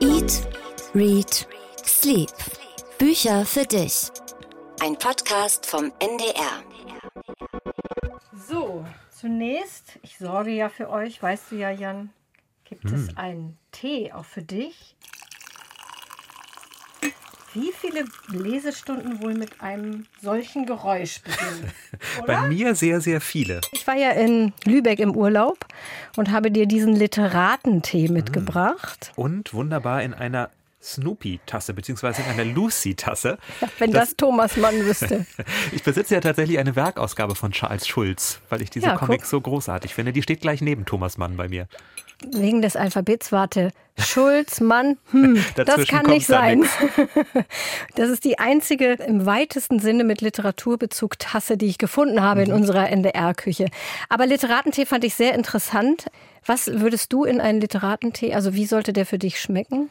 Eat, Read, Sleep. Bücher für dich. Ein Podcast vom NDR. So, zunächst, ich sorge ja für euch, weißt du ja, Jan, gibt es Hm. einen Tee auch für dich. Wie viele Lesestunden wohl mit einem solchen Geräusch beginnen? Bei mir sehr, sehr viele. Ich war ja in Lübeck im Urlaub und habe dir diesen Literatentee mitgebracht. Und wunderbar in einer Snoopy-Tasse, beziehungsweise in einer Lucy-Tasse. Wenn das, Thomas Mann wüsste. Ich besitze ja tatsächlich eine Werkausgabe von Charles Schulz, weil ich diese Ja, Comics so großartig finde. Die steht gleich neben Thomas Mann bei mir. Wegen des Alphabets, warte. Schulz, Mann, hm, das kann nicht sein. Das ist die einzige im weitesten Sinne mit Literaturbezug Tasse, die ich gefunden habe Mhm. in unserer NDR-Küche. Aber Literatentee fand ich sehr interessant. Was würdest du in einen Literatentee, also wie sollte der für dich schmecken?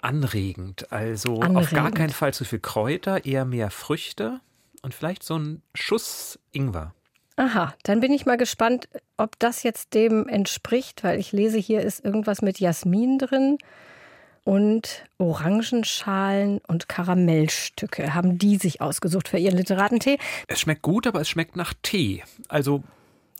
Anregend. Also auf Anregend. gar keinen Fall zu viel Kräuter, eher mehr Früchte und vielleicht so ein Schuss Ingwer. Aha, dann bin ich mal gespannt, ob das jetzt dem entspricht, weil ich lese, hier ist irgendwas mit Jasmin drin und Orangenschalen und Karamellstücke. Haben die sich ausgesucht für ihren Literatentee? Es schmeckt gut, aber es schmeckt nach Tee. Also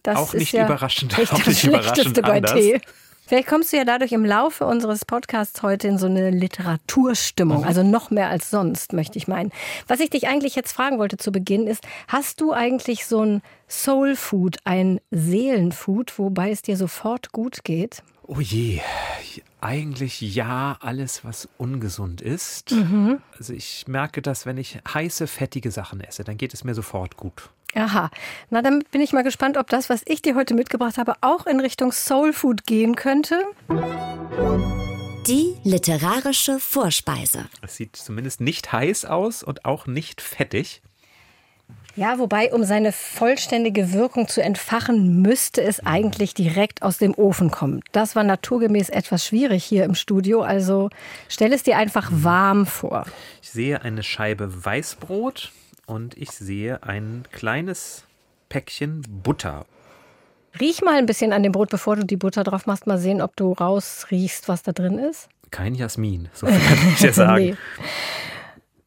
Das Auch ist nicht ja überraschend, echt auch das nicht Schlechteste bei anders. Tee. Vielleicht kommst du ja dadurch im Laufe unseres Podcasts heute in so eine Literaturstimmung, Mhm. also noch mehr als sonst, möchte ich meinen. Was ich dich eigentlich jetzt fragen wollte zu Beginn ist, hast du eigentlich so ein Soul Food, ein Seelenfood, wobei es dir sofort gut geht? Oh je, eigentlich ja, alles, was ungesund ist. Mhm. Also ich merke das, wenn ich heiße, fettige Sachen esse, dann geht es mir sofort gut. Aha, na dann bin ich mal gespannt, ob das, was ich dir heute mitgebracht habe, auch in Richtung Soul Food gehen könnte. Die literarische Vorspeise. Es sieht zumindest nicht heiß aus und auch nicht fettig. Ja, wobei, um seine vollständige Wirkung zu entfachen, müsste es eigentlich direkt aus dem Ofen kommen. Das war naturgemäß etwas schwierig hier im Studio, also stell es dir einfach warm vor. Ich sehe eine Scheibe Weißbrot und ich sehe ein kleines Päckchen Butter. Riech mal ein bisschen an dem Brot, bevor du die Butter drauf machst. Mal sehen, ob du rausriechst, was da drin ist. Kein Jasmin, so viel kann ich dir sagen. Nee.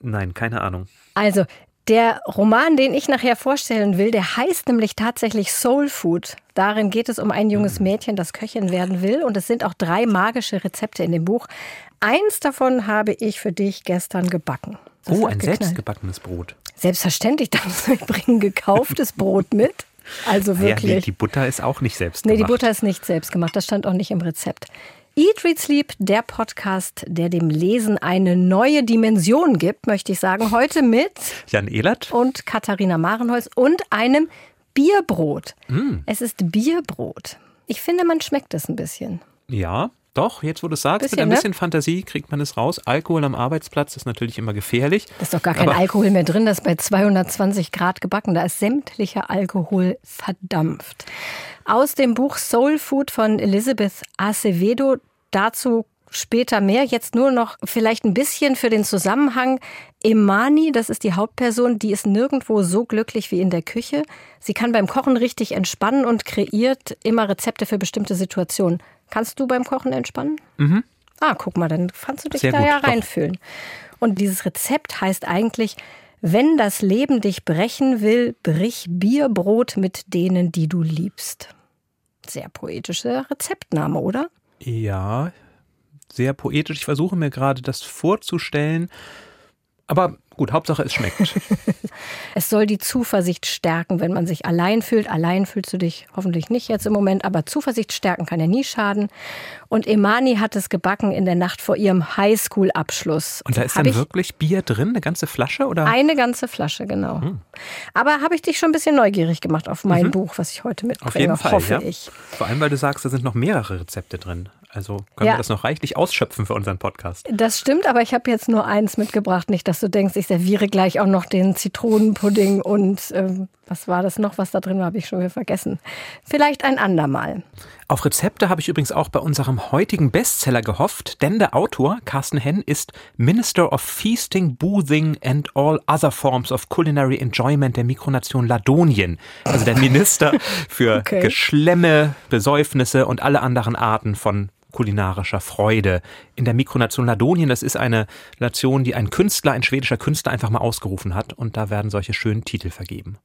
Nein, keine Ahnung. Also, der Roman, den ich nachher vorstellen will, der heißt nämlich tatsächlich Soul Food. Darin geht es um ein junges Mädchen, das Köchin werden will. Und es sind auch drei magische Rezepte in dem Buch. Eins davon habe ich für dich gestern gebacken. Das Oh, ein geknallt. selbstgebackenes Brot. Selbstverständlich, darfst du bringen gekauftes Brot mit. Also Ja, die, wirklich. die Butter ist auch nicht selbst Nee, die gemacht. Butter ist nicht selbst gemacht. Das stand auch nicht im Rezept. Eat, Read, Sleep, der Podcast, der dem Lesen eine neue Dimension gibt, möchte ich sagen. Heute mit Jan Ehlert? und Katharina Marenholz und einem Bierbrot. Mm. Es ist Bierbrot. Ich finde, man schmeckt es ein bisschen. Ja, doch, jetzt wo du es sagst, Bisschen, mit ein ne? bisschen Fantasie kriegt man es raus. Alkohol am Arbeitsplatz ist natürlich immer gefährlich. Da ist doch gar kein Alkohol mehr drin, das ist bei 220 Grad gebacken. Da ist sämtlicher Alkohol verdampft. Aus dem Buch Soul Food von Elizabeth Acevedo, dazu später mehr. Jetzt nur noch vielleicht ein bisschen für den Zusammenhang. Imani, das ist die Hauptperson, die ist nirgendwo so glücklich wie in der Küche. Sie kann beim Kochen richtig entspannen und kreiert immer Rezepte für bestimmte Situationen. Kannst du beim Kochen entspannen? Ah, guck mal, dann kannst du dich Sehr da gut, ja doch. reinfühlen. Und dieses Rezept heißt eigentlich, wenn das Leben dich brechen will, brich Bierbrot mit denen, die du liebst. Sehr poetischer Rezeptname, oder? Ja, sehr poetisch. Ich versuche mir gerade das vorzustellen. Aber gut, Hauptsache es schmeckt. Es soll die Zuversicht stärken, wenn man sich allein fühlt. Allein fühlst du dich hoffentlich nicht jetzt im Moment, aber Zuversicht stärken kann ja nie schaden. Und Emani hat es gebacken in der Nacht vor ihrem Highschool-Abschluss. Und da ist Hab dann ich wirklich Bier drin, eine ganze Flasche? Oder? Eine ganze Flasche, genau. Aber habe ich dich schon ein bisschen neugierig gemacht auf mein Buch, was ich heute mitbringe, Auf jeden Fall, hoffe ja. ich. Vor allem, weil du sagst, da sind noch mehrere Rezepte drin. Also können Ja. wir das noch reichlich ausschöpfen für unseren Podcast. Das stimmt, aber ich habe jetzt nur eins mitgebracht. Nicht, dass du denkst, ich serviere gleich auch noch den Zitronenpudding und ähm, was war das noch, was da drin war, habe ich schon wieder vergessen. Vielleicht ein andermal. Auf Rezepte habe ich übrigens auch bei unserem heutigen Bestseller gehofft, denn der Autor, Carsten Henn, ist Minister of Feasting, Boothing and all other forms of culinary enjoyment der Mikronation Ladonien. Also der Minister für Okay. Geschlemme, Besäufnisse und alle anderen Arten von kulinarischer Freude. In der Mikronation Ladonien, das ist eine Nation, die ein Künstler, ein schwedischer Künstler einfach mal ausgerufen hat und da werden solche schönen Titel vergeben.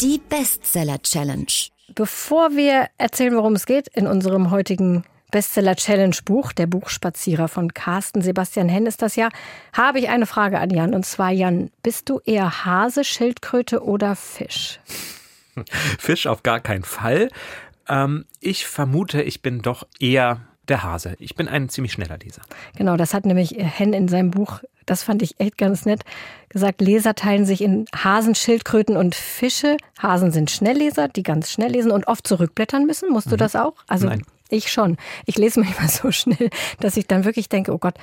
Die Bestseller Challenge. Bevor wir erzählen, worum es geht in unserem heutigen Bestseller Challenge Buch, der Buchspazierer von Carsten Sebastian Henn ist das ja, habe ich eine Frage an Jan. Und zwar, Jan, bist du eher Hase, Schildkröte oder Fisch? Fisch auf gar keinen Fall. Ähm, ich vermute, ich bin doch eher der Hase. Ich bin ein ziemlich schneller Leser. Genau, das hat nämlich Henn in seinem Buch, das fand ich echt ganz nett, gesagt, Leser teilen sich in Hasen, Schildkröten und Fische. Hasen sind Schnellleser, die ganz schnell lesen und oft zurückblättern müssen. Musst du mhm. das auch? Also Nein. ich schon. Ich lese manchmal so schnell, dass ich dann wirklich denke, oh Gott,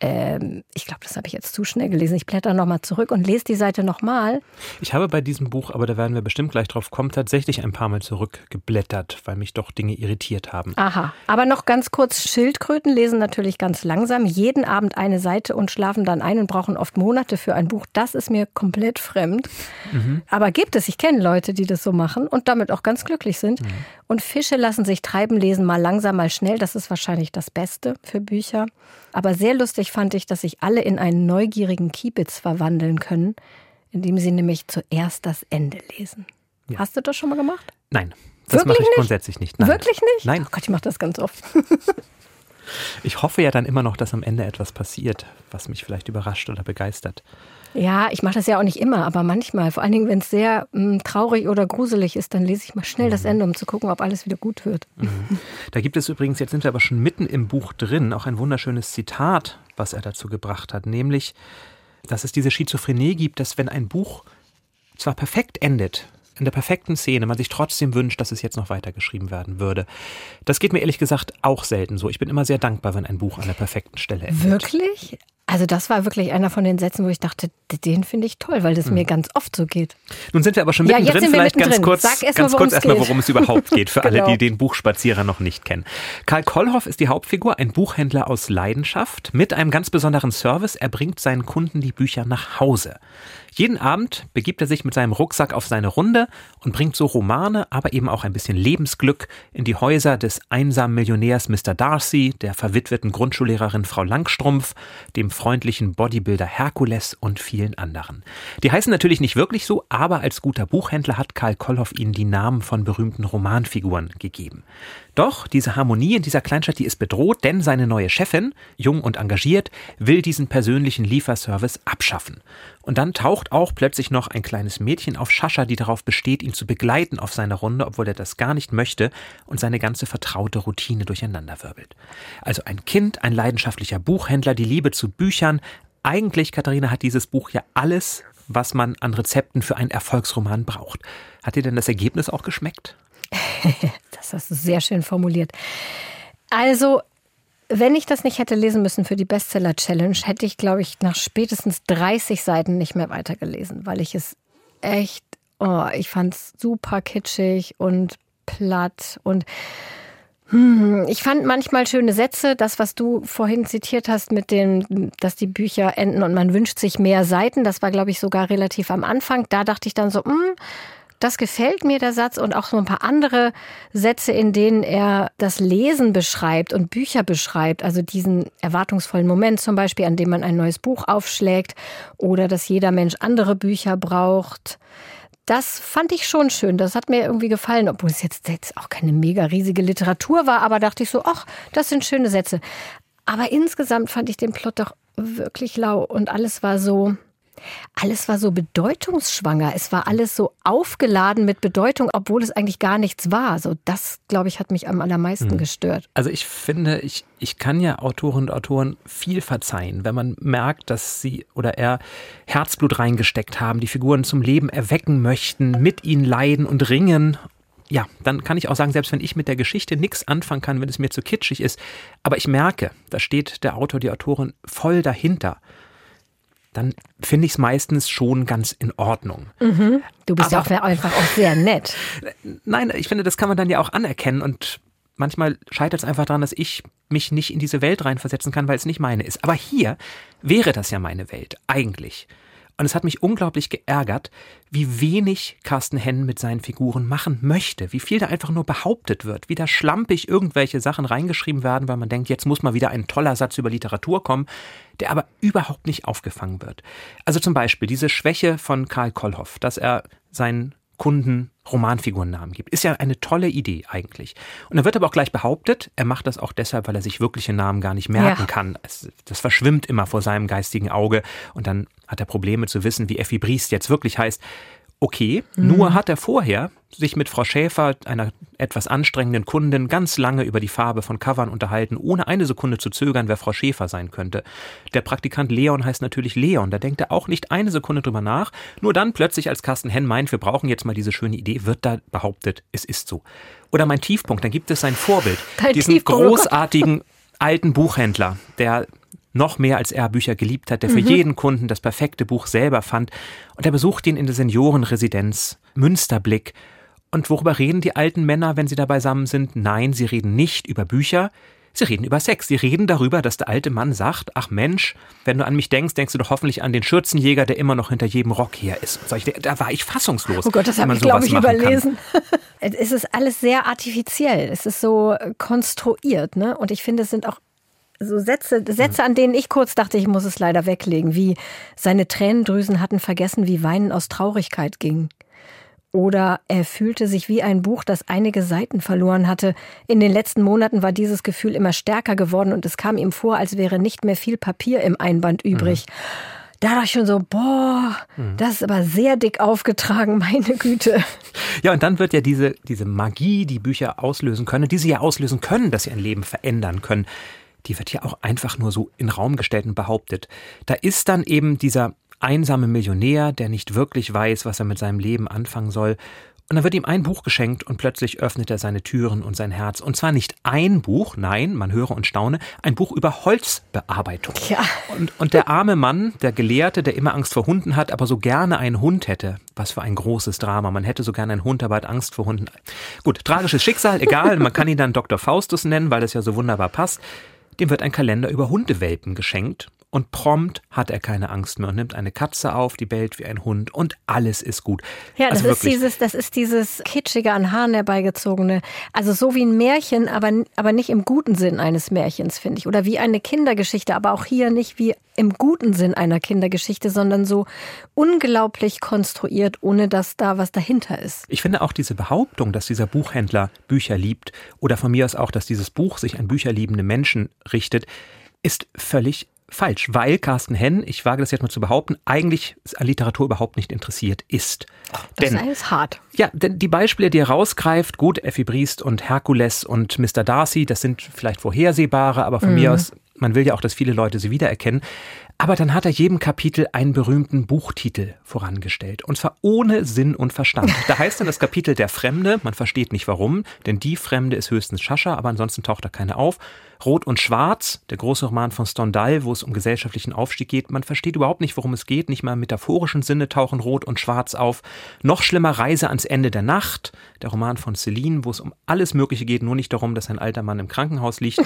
ähm, ich glaube, das habe ich jetzt zu schnell gelesen. Ich blätter nochmal zurück und lese die Seite nochmal. Ich habe bei diesem Buch, aber da werden wir bestimmt gleich drauf kommen, tatsächlich ein paar Mal zurückgeblättert, weil mich doch Dinge irritiert haben. Aha. Aber noch ganz kurz: Schildkröten lesen natürlich ganz langsam, jeden Abend eine Seite und schlafen dann ein und brauchen oft Monate für ein Buch. Das ist mir komplett fremd. Mhm. Aber gibt es, ich kenne Leute, die das so machen und damit auch ganz glücklich sind. Mhm. Und Fische lassen sich treiben, lesen mal langsam, mal schnell. Das ist wahrscheinlich das Beste für Bücher. Aber sehr lustig fand ich, dass sich alle in einen neugierigen Kiebitz verwandeln können, indem sie nämlich zuerst das Ende lesen. Ja. Hast du das schon mal gemacht? Nein, das mache ich nicht? grundsätzlich nicht. Nein. Wirklich nicht? Nein. Oh Gott, ich mache das ganz oft. ich hoffe ja dann immer noch, dass am Ende etwas passiert, was mich vielleicht überrascht oder begeistert. Ja, ich mache das ja auch nicht immer, aber manchmal, vor allen Dingen, wenn es sehr mh, hm, traurig oder gruselig ist, dann lese ich mal schnell mhm. das Ende, um zu gucken, ob alles wieder gut wird. Mhm. Da gibt es übrigens, jetzt sind wir aber schon mitten im Buch drin, auch ein wunderschönes Zitat, was er dazu gebracht hat, nämlich, dass es diese Schizophrenie gibt, dass wenn ein Buch zwar perfekt endet, in der perfekten Szene man sich trotzdem wünscht, dass es jetzt noch weitergeschrieben werden würde. Das geht mir ehrlich gesagt auch selten so. Ich bin immer sehr dankbar, wenn ein Buch an der perfekten Stelle endet. Wirklich? Also das war wirklich einer von den Sätzen, wo ich dachte, den finde ich toll, weil das mhm. mir ganz oft so geht. Nun sind wir aber schon mittendrin. Ja, Vielleicht mittendrin. ganz kurz, Sag erst ganz mal, kurz erstmal, worum es überhaupt geht, für genau. alle, die den Buchspazierer noch nicht kennen. Karl Kollhoff ist die Hauptfigur, ein Buchhändler aus Leidenschaft mit einem ganz besonderen Service. Er bringt seinen Kunden die Bücher nach Hause. Jeden Abend begibt er sich mit seinem Rucksack auf seine Runde und bringt so Romane, aber eben auch ein bisschen Lebensglück in die Häuser des einsamen Millionärs Mr. Darcy, der verwitweten Grundschullehrerin Frau Langstrumpf, dem freundlichen Bodybuilder Herkules und vielen anderen. Die heißen natürlich nicht wirklich so, aber als guter Buchhändler hat Karl Kollhoff ihnen die Namen von berühmten Romanfiguren gegeben. Doch diese Harmonie in dieser Kleinstadt, die ist bedroht, denn seine neue Chefin, jung und engagiert, will diesen persönlichen Lieferservice abschaffen. Und dann taucht auch plötzlich noch ein kleines Mädchen auf Schascha, die darauf besteht, ihn zu begleiten auf seiner Runde, obwohl er das gar nicht möchte und seine ganze vertraute Routine durcheinanderwirbelt. Also ein Kind, ein leidenschaftlicher Buchhändler, die Liebe zu Büchern. Eigentlich, Katharina, hat dieses Buch ja alles, was man an Rezepten für einen Erfolgsroman braucht. Hat dir denn das Ergebnis auch geschmeckt? das hast du sehr schön formuliert. Also, wenn ich das nicht hätte lesen müssen für die Bestseller Challenge, hätte ich, glaube ich, nach spätestens 30 Seiten nicht mehr weitergelesen, weil ich es echt, oh, ich fand es super kitschig und platt und hm, ich fand manchmal schöne Sätze, das, was du vorhin zitiert hast mit dem, dass die Bücher enden und man wünscht sich mehr Seiten, das war, glaube ich, sogar relativ am Anfang. Da dachte ich dann so, hm, das gefällt mir, der Satz, und auch so ein paar andere Sätze, in denen er das Lesen beschreibt und Bücher beschreibt. Also diesen erwartungsvollen Moment zum Beispiel, an dem man ein neues Buch aufschlägt oder dass jeder Mensch andere Bücher braucht. Das fand ich schon schön. Das hat mir irgendwie gefallen, obwohl es jetzt, jetzt auch keine mega riesige Literatur war. Aber dachte ich so, ach, das sind schöne Sätze. Aber insgesamt fand ich den Plot doch wirklich lau und alles war so, alles war so bedeutungsschwanger. Es war alles so aufgeladen mit Bedeutung, obwohl es eigentlich gar nichts war. So das, glaube ich, hat mich am allermeisten mhm. gestört. Also ich finde, ich, ich kann ja Autorinnen und Autoren viel verzeihen, wenn man merkt, dass sie oder er Herzblut reingesteckt haben, die Figuren zum Leben erwecken möchten, mit ihnen leiden und ringen ja, dann kann ich auch sagen, selbst wenn ich mit der Geschichte nichts anfangen kann, wenn es mir zu kitschig ist, aber ich merke, da steht der Autor, die Autorin voll dahinter dann finde ich es meistens schon ganz in Ordnung. Mhm. Du bist ja auch einfach auch sehr nett. Nein, ich finde, das kann man dann ja auch anerkennen und manchmal scheitert es einfach daran, dass ich mich nicht in diese Welt reinversetzen kann, weil es nicht meine ist. Aber hier wäre das ja meine Welt, eigentlich. Und es hat mich unglaublich geärgert, wie wenig Carsten Henn mit seinen Figuren machen möchte, wie viel da einfach nur behauptet wird, wie da schlampig irgendwelche Sachen reingeschrieben werden, weil man denkt, jetzt muss mal wieder ein toller Satz über Literatur kommen, der aber überhaupt nicht aufgefangen wird. Also zum Beispiel diese Schwäche von Karl Kollhoff, dass er seinen Kunden Romanfigurennamen gibt. Ist ja eine tolle Idee eigentlich. Und dann wird aber auch gleich behauptet, er macht das auch deshalb, weil er sich wirkliche Namen gar nicht merken ja. kann. Es, das verschwimmt immer vor seinem geistigen Auge und dann hat er Probleme zu wissen, wie Effi Briest jetzt wirklich heißt okay. Mhm. Nur hat er vorher sich mit Frau Schäfer, einer etwas anstrengenden Kundin, ganz lange über die Farbe von Covern unterhalten, ohne eine Sekunde zu zögern, wer Frau Schäfer sein könnte. Der Praktikant Leon heißt natürlich Leon, da denkt er auch nicht eine Sekunde drüber nach. Nur dann plötzlich, als Carsten Henn meint, wir brauchen jetzt mal diese schöne Idee, wird da behauptet, es ist so. Oder mein Tiefpunkt, dann gibt es sein Vorbild, Dein diesen Tiefpunkt, oh großartigen alten Buchhändler, der noch mehr als er Bücher geliebt hat, der für mhm. jeden Kunden das perfekte Buch selber fand. Und er besucht ihn in der Seniorenresidenz Münsterblick. Und worüber reden die alten Männer, wenn sie da beisammen sind? Nein, sie reden nicht über Bücher, Sie reden über Sex. Sie reden darüber, dass der alte Mann sagt, ach Mensch, wenn du an mich denkst, denkst du doch hoffentlich an den Schürzenjäger, der immer noch hinter jedem Rock her ist. Da war ich fassungslos. Oh Gott, das habe ich, glaube ich, überlesen. es ist alles sehr artifiziell. Es ist so konstruiert. Ne? Und ich finde, es sind auch so Sätze, Sätze, an denen ich kurz dachte, ich muss es leider weglegen, wie seine Tränendrüsen hatten vergessen, wie Weinen aus Traurigkeit ging. Oder er fühlte sich wie ein Buch, das einige Seiten verloren hatte. In den letzten Monaten war dieses Gefühl immer stärker geworden und es kam ihm vor, als wäre nicht mehr viel Papier im Einband übrig. Mhm. Da dachte ich schon so, boah, mhm. das ist aber sehr dick aufgetragen, meine Güte. Ja, und dann wird ja diese, diese Magie, die Bücher auslösen können, die sie ja auslösen können, dass sie ein Leben verändern können, die wird ja auch einfach nur so in Raum gestellt und behauptet. Da ist dann eben dieser einsame Millionär, der nicht wirklich weiß, was er mit seinem Leben anfangen soll. Und dann wird ihm ein Buch geschenkt und plötzlich öffnet er seine Türen und sein Herz. Und zwar nicht ein Buch, nein, man höre und staune, ein Buch über Holzbearbeitung. Ja. Und, und der arme Mann, der Gelehrte, der immer Angst vor Hunden hat, aber so gerne einen Hund hätte. Was für ein großes Drama. Man hätte so gerne einen Hund, aber hat Angst vor Hunden. Gut, tragisches Schicksal, egal. Man kann ihn dann Dr. Faustus nennen, weil das ja so wunderbar passt. Dem wird ein Kalender über Hundewelpen geschenkt und prompt hat er keine Angst mehr und nimmt eine Katze auf, die bellt wie ein Hund und alles ist gut. Ja, also das ist dieses, das ist dieses kitschige an Haaren herbeigezogene. Also so wie ein Märchen, aber, aber nicht im guten Sinn eines Märchens, finde ich. Oder wie eine Kindergeschichte, aber auch hier nicht wie im guten Sinn einer Kindergeschichte, sondern so unglaublich konstruiert, ohne dass da was dahinter ist. Ich finde auch diese Behauptung, dass dieser Buchhändler Bücher liebt oder von mir aus auch, dass dieses Buch sich an bücherliebende Menschen richtet, ist völlig falsch, weil Carsten Henn, ich wage das jetzt mal zu behaupten, eigentlich an Literatur überhaupt nicht interessiert ist. Das denn, ist hart. Ja, denn die Beispiele, die er rausgreift, gut, Effi Briest und Herkules und Mr. Darcy, das sind vielleicht vorhersehbare, aber von mhm. mir aus, man will ja auch, dass viele Leute sie wiedererkennen. Aber dann hat er jedem Kapitel einen berühmten Buchtitel vorangestellt. Und zwar ohne Sinn und Verstand. Da heißt dann das Kapitel Der Fremde. Man versteht nicht warum, denn die Fremde ist höchstens Schascha, aber ansonsten taucht da keine auf. Rot und Schwarz, der große Roman von Stendhal, wo es um gesellschaftlichen Aufstieg geht. Man versteht überhaupt nicht, worum es geht. Nicht mal im metaphorischen Sinne tauchen Rot und Schwarz auf. Noch schlimmer Reise ans Ende der Nacht, der Roman von Celine, wo es um alles Mögliche geht, nur nicht darum, dass ein alter Mann im Krankenhaus liegt.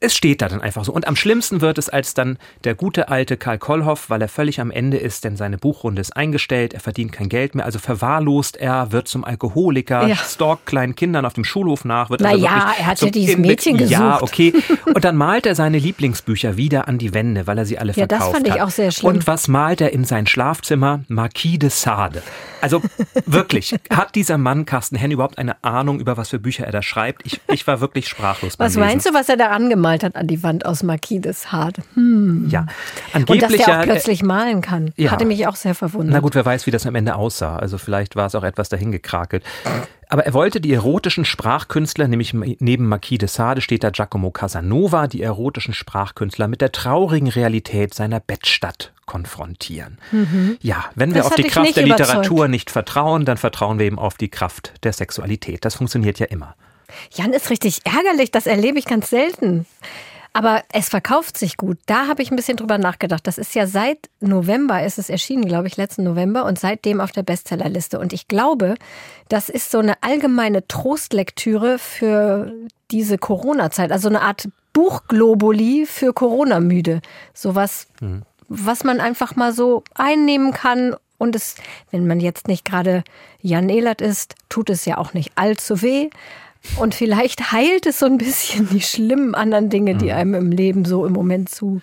Es steht da dann einfach so. Und am schlimmsten wird es, als dann der gute alte Karl Kollhoff, weil er völlig am Ende ist, denn seine Buchrunde ist eingestellt, er verdient kein Geld mehr, also verwahrlost er, wird zum Alkoholiker, ja. stalkt kleinen Kindern auf dem Schulhof nach, wird naja, also er hat ja dieses Mädchen gesucht. Ja, okay. Und dann malt er seine Lieblingsbücher wieder an die Wände, weil er sie alle ja, verkauft hat. Ja, das fand ich auch sehr schlimm. Und was malt er in sein Schlafzimmer? Marquis de Sade. Also wirklich, hat dieser Mann Carsten Henn überhaupt eine Ahnung, über was für Bücher er da schreibt? Ich, ich war wirklich sprachlos. Was meinst du, was er da angemalt hat an die Wand aus Marquis de Sade? Hm. Ja, angeblich. Und dass er auch plötzlich malen kann. Ja. Hatte mich auch sehr verwundert. Na gut, wer weiß, wie das am Ende aussah. Also vielleicht war es auch etwas dahingekrakelt. Aber er wollte die erotischen Sprachkünstler, nämlich neben Marquis de Sade steht da Giacomo Casanova, die erotischen Sprachkünstler mit der traurigen Realität seiner Bettstadt konfrontieren. Mhm. Ja, wenn wir das auf die Kraft der überzeugt. Literatur nicht vertrauen, dann vertrauen wir eben auf die Kraft der Sexualität. Das funktioniert ja immer. Jan ist richtig ärgerlich, das erlebe ich ganz selten. Aber es verkauft sich gut. Da habe ich ein bisschen drüber nachgedacht. Das ist ja seit November ist es erschienen, glaube ich, letzten November und seitdem auf der Bestsellerliste. Und ich glaube, das ist so eine allgemeine Trostlektüre für diese Corona-Zeit. Also eine Art Buchglobuli für Corona-Müde. Sowas. Hm. was man einfach mal so einnehmen kann. Und es, wenn man jetzt nicht gerade Jan Elert ist, tut es ja auch nicht allzu weh. Und vielleicht heilt es so ein bisschen die schlimmen anderen Dinge, die mhm. einem im Leben so im Moment zu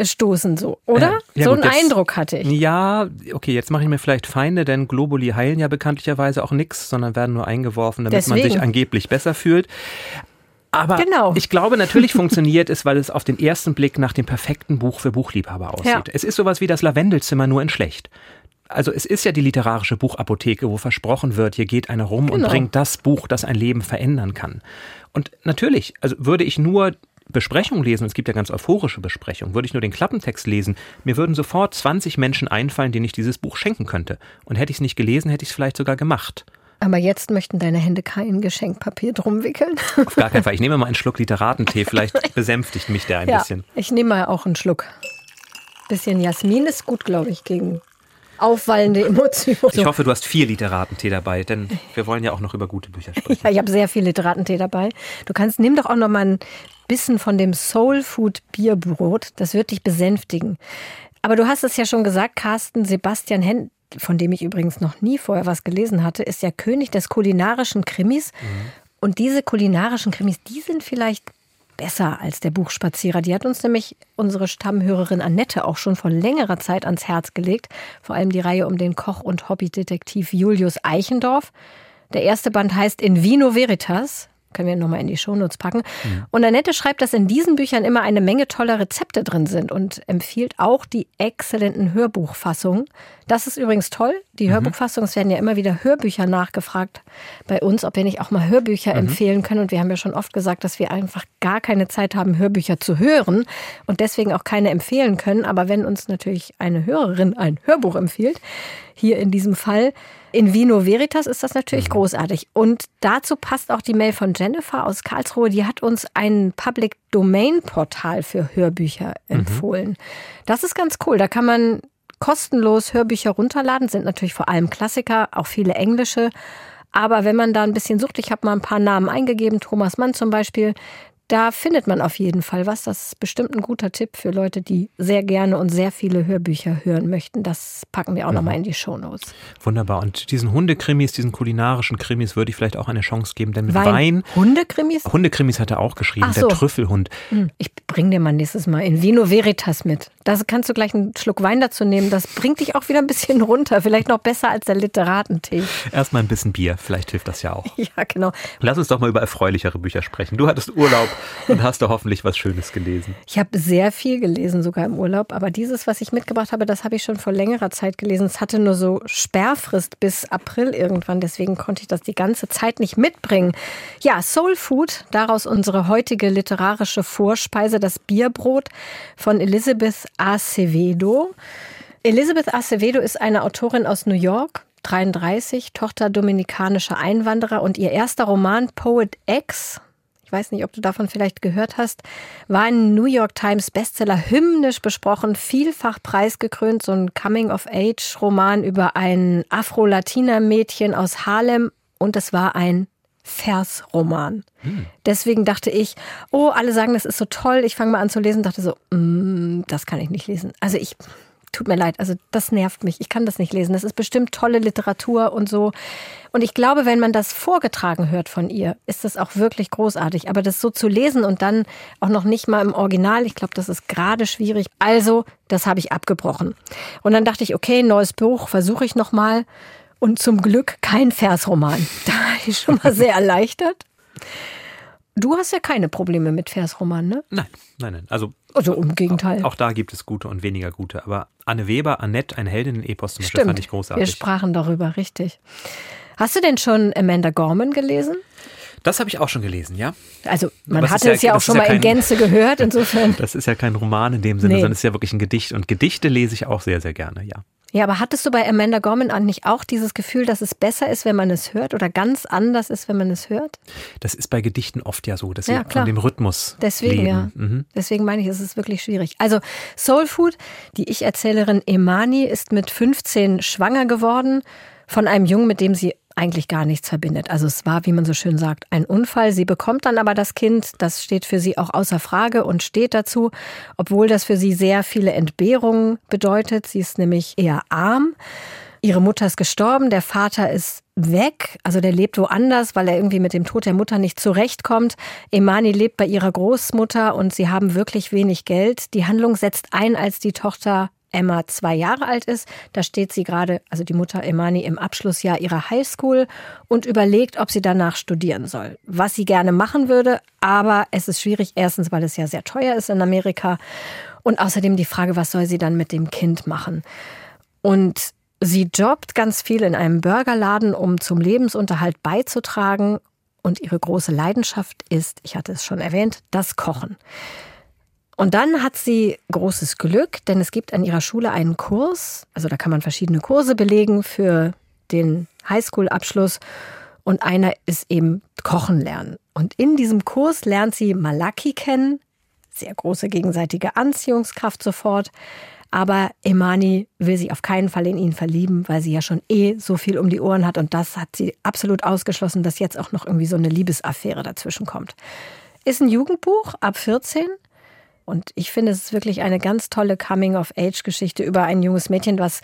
stoßen, so, oder? Äh, ja, so einen jetzt, Eindruck hatte ich. Ja, okay, jetzt mache ich mir vielleicht Feinde, denn Globuli heilen ja bekanntlicherweise auch nichts, sondern werden nur eingeworfen, damit Deswegen. man sich angeblich besser fühlt. Aber genau. ich glaube, natürlich funktioniert es, weil es auf den ersten Blick nach dem perfekten Buch für Buchliebhaber aussieht. Ja. Es ist sowas wie das Lavendelzimmer nur in schlecht. Also es ist ja die literarische Buchapotheke, wo versprochen wird, hier geht einer rum genau. und bringt das Buch, das ein Leben verändern kann. Und natürlich, also würde ich nur Besprechung lesen, es gibt ja ganz euphorische Besprechungen, würde ich nur den Klappentext lesen, mir würden sofort 20 Menschen einfallen, denen ich dieses Buch schenken könnte. Und hätte ich es nicht gelesen, hätte ich es vielleicht sogar gemacht. Aber jetzt möchten deine Hände kein Geschenkpapier drum wickeln. Auf gar keinen Fall. Ich nehme mal einen Schluck Literatentee, vielleicht besänftigt mich der ein ja, bisschen. Ich nehme mal auch einen Schluck. Bisschen Jasmin ist gut, glaube ich, gegen aufwallende Emotionen. Ich hoffe, du hast vier Literatentee dabei, denn wir wollen ja auch noch über gute Bücher sprechen. Ja, ich habe sehr viel Literatentee dabei. Du kannst, nimm doch auch noch mal ein Bissen von dem Soul Food Bierbrot. Das wird dich besänftigen. Aber du hast es ja schon gesagt, Carsten Sebastian Henn, von dem ich übrigens noch nie vorher was gelesen hatte, ist ja König des kulinarischen Krimis. Mhm. Und diese kulinarischen Krimis, die sind vielleicht besser als der Buchspazierer. Die hat uns nämlich unsere Stammhörerin Annette auch schon vor längerer Zeit ans Herz gelegt. Vor allem die Reihe um den Koch- und Hobbydetektiv Julius Eichendorf. Der erste Band heißt In Vino Veritas können wir nochmal in die Shownotes packen. Mhm. Und Annette schreibt, dass in diesen Büchern immer eine Menge toller Rezepte drin sind und empfiehlt auch die exzellenten Hörbuchfassungen. Das ist übrigens toll. Die mhm. Hörbuchfassungen, es werden ja immer wieder Hörbücher nachgefragt bei uns, ob wir nicht auch mal Hörbücher mhm. empfehlen können. Und wir haben ja schon oft gesagt, dass wir einfach gar keine Zeit haben, Hörbücher zu hören und deswegen auch keine empfehlen können. Aber wenn uns natürlich eine Hörerin ein Hörbuch empfiehlt, hier in diesem Fall, in Vino Veritas ist das natürlich mhm. großartig. Und dazu passt auch die Mail von Jennifer aus Karlsruhe. Die hat uns ein Public Domain Portal für Hörbücher mhm. empfohlen. Mhm. Das ist ganz cool. Da kann man kostenlos Hörbücher runterladen. Sind natürlich vor allem Klassiker, auch viele englische. Aber wenn man da ein bisschen sucht, ich habe mal ein paar Namen eingegeben, Thomas Mann zum Beispiel, da findet man auf jeden Fall was. Das ist bestimmt ein guter Tipp für Leute, die sehr gerne und sehr viele Hörbücher hören möchten. Das packen wir auch mhm. nochmal in die Shownotes. Wunderbar. Und diesen Hundekrimis, diesen kulinarischen Krimis würde ich vielleicht auch eine Chance geben, denn mit Wein. Wein Hundekrimis? Hundekrimis hat er auch geschrieben, so. der Trüffelhund. Hm. Ich bringe dir mal nächstes Mal in Vino Veritas mit. Da kannst du gleich einen Schluck Wein dazu nehmen. Das bringt dich auch wieder ein bisschen runter. Vielleicht noch besser als der Literatentee. Erstmal ein bisschen Bier. Vielleicht hilft das ja auch. Ja, genau. Lass uns doch mal über erfreulichere Bücher sprechen. Du hattest Urlaub und hast da hoffentlich was Schönes gelesen. Ich habe sehr viel gelesen, sogar im Urlaub. Aber dieses, was ich mitgebracht habe, das habe ich schon vor längerer Zeit gelesen. Es hatte nur so Sperrfrist bis April irgendwann. Deswegen konnte ich das die ganze Zeit nicht mitbringen. Ja, Soul Food, daraus unsere heutige literarische Vorspeise, das Bierbrot von Elizabeth Acevedo. Elizabeth Acevedo ist eine Autorin aus New York, 33, Tochter dominikanischer Einwanderer und ihr erster Roman Poet X weiß nicht, ob du davon vielleicht gehört hast, war ein New York Times Bestseller hymnisch besprochen, vielfach preisgekrönt, so ein Coming-of-Age-Roman über ein Afro-Latiner-Mädchen aus Harlem und es war ein Versroman. Hm. Deswegen dachte ich, oh, alle sagen, das ist so toll. Ich fange mal an zu lesen, dachte so, mm, das kann ich nicht lesen. Also ich tut mir leid, also das nervt mich. Ich kann das nicht lesen. Das ist bestimmt tolle Literatur und so. Und ich glaube, wenn man das vorgetragen hört von ihr, ist das auch wirklich großartig. Aber das so zu lesen und dann auch noch nicht mal im Original, ich glaube, das ist gerade schwierig. Also, das habe ich abgebrochen. Und dann dachte ich, okay, neues Buch, versuche ich nochmal. Und zum Glück kein Versroman. Da war ich schon mal sehr erleichtert. Du hast ja keine Probleme mit Versromanen, ne? Nein, nein, nein. Also, also im Gegenteil. Auch, auch, da gibt es gute und weniger gute. Aber Anne Weber, Annette, ein Heldinnen-Epos zum Beispiel, fand ich großartig. Wir sprachen darüber, richtig. Hast du denn schon Amanda Gorman gelesen? Das habe ich auch schon gelesen, ja. Also man hatte ja, es ja auch schon ja mal kein, in Gänze gehört, insofern. Das ist ja kein Roman in dem Sinne, nee. sondern es ist ja wirklich ein Gedicht. Und Gedichte lese ich auch sehr, sehr gerne, ja. Ja, aber hattest du bei Amanda Gorman nicht auch dieses Gefühl, dass es besser ist, wenn man es hört oder ganz anders ist, wenn man es hört? Das ist bei Gedichten oft ja so, dass sie ja, von dem Rhythmus Deswegen, leben. ja. Mhm. Deswegen meine ich, es ist wirklich schwierig. Also Soul Food, die Ich-Erzählerin Emani ist mit 15 schwanger geworden von einem Jungen, mit dem sie eigentlich gar nichts verbindet. Also es war, wie man so schön sagt, ein Unfall. Sie bekommt dann aber das Kind, das steht für sie auch außer Frage und steht dazu, obwohl das für sie sehr viele Entbehrungen bedeutet. Sie ist nämlich eher arm. Ihre Mutter ist gestorben, der Vater ist weg, also der lebt woanders, weil er irgendwie mit dem Tod der Mutter nicht zurechtkommt. Emani lebt bei ihrer Großmutter und sie haben wirklich wenig Geld. Die Handlung setzt ein, als die Tochter Emma zwei Jahre alt ist. Da steht sie gerade, also die Mutter Emani, im Abschlussjahr ihrer Highschool und überlegt, ob sie danach studieren soll. Was sie gerne machen würde, aber es ist schwierig. Erstens, weil es ja sehr teuer ist in Amerika. Und außerdem die Frage, was soll sie dann mit dem Kind machen? Und Sie jobbt ganz viel in einem Burgerladen, um zum Lebensunterhalt beizutragen. Und ihre große Leidenschaft ist, ich hatte es schon erwähnt, das Kochen. Und dann hat sie großes Glück, denn es gibt an ihrer Schule einen Kurs, also da kann man verschiedene Kurse belegen für den Highschool-Abschluss. Und einer ist eben Kochen lernen. Und in diesem Kurs lernt sie Malaki kennen, sehr große gegenseitige Anziehungskraft sofort. Aber Emani will sich auf keinen Fall in ihn verlieben, weil sie ja schon eh so viel um die Ohren hat. Und das hat sie absolut ausgeschlossen, dass jetzt auch noch irgendwie so eine Liebesaffäre dazwischen kommt. Ist ein Jugendbuch ab 14 und ich finde, es ist wirklich eine ganz tolle Coming-of-Age-Geschichte über ein junges Mädchen, was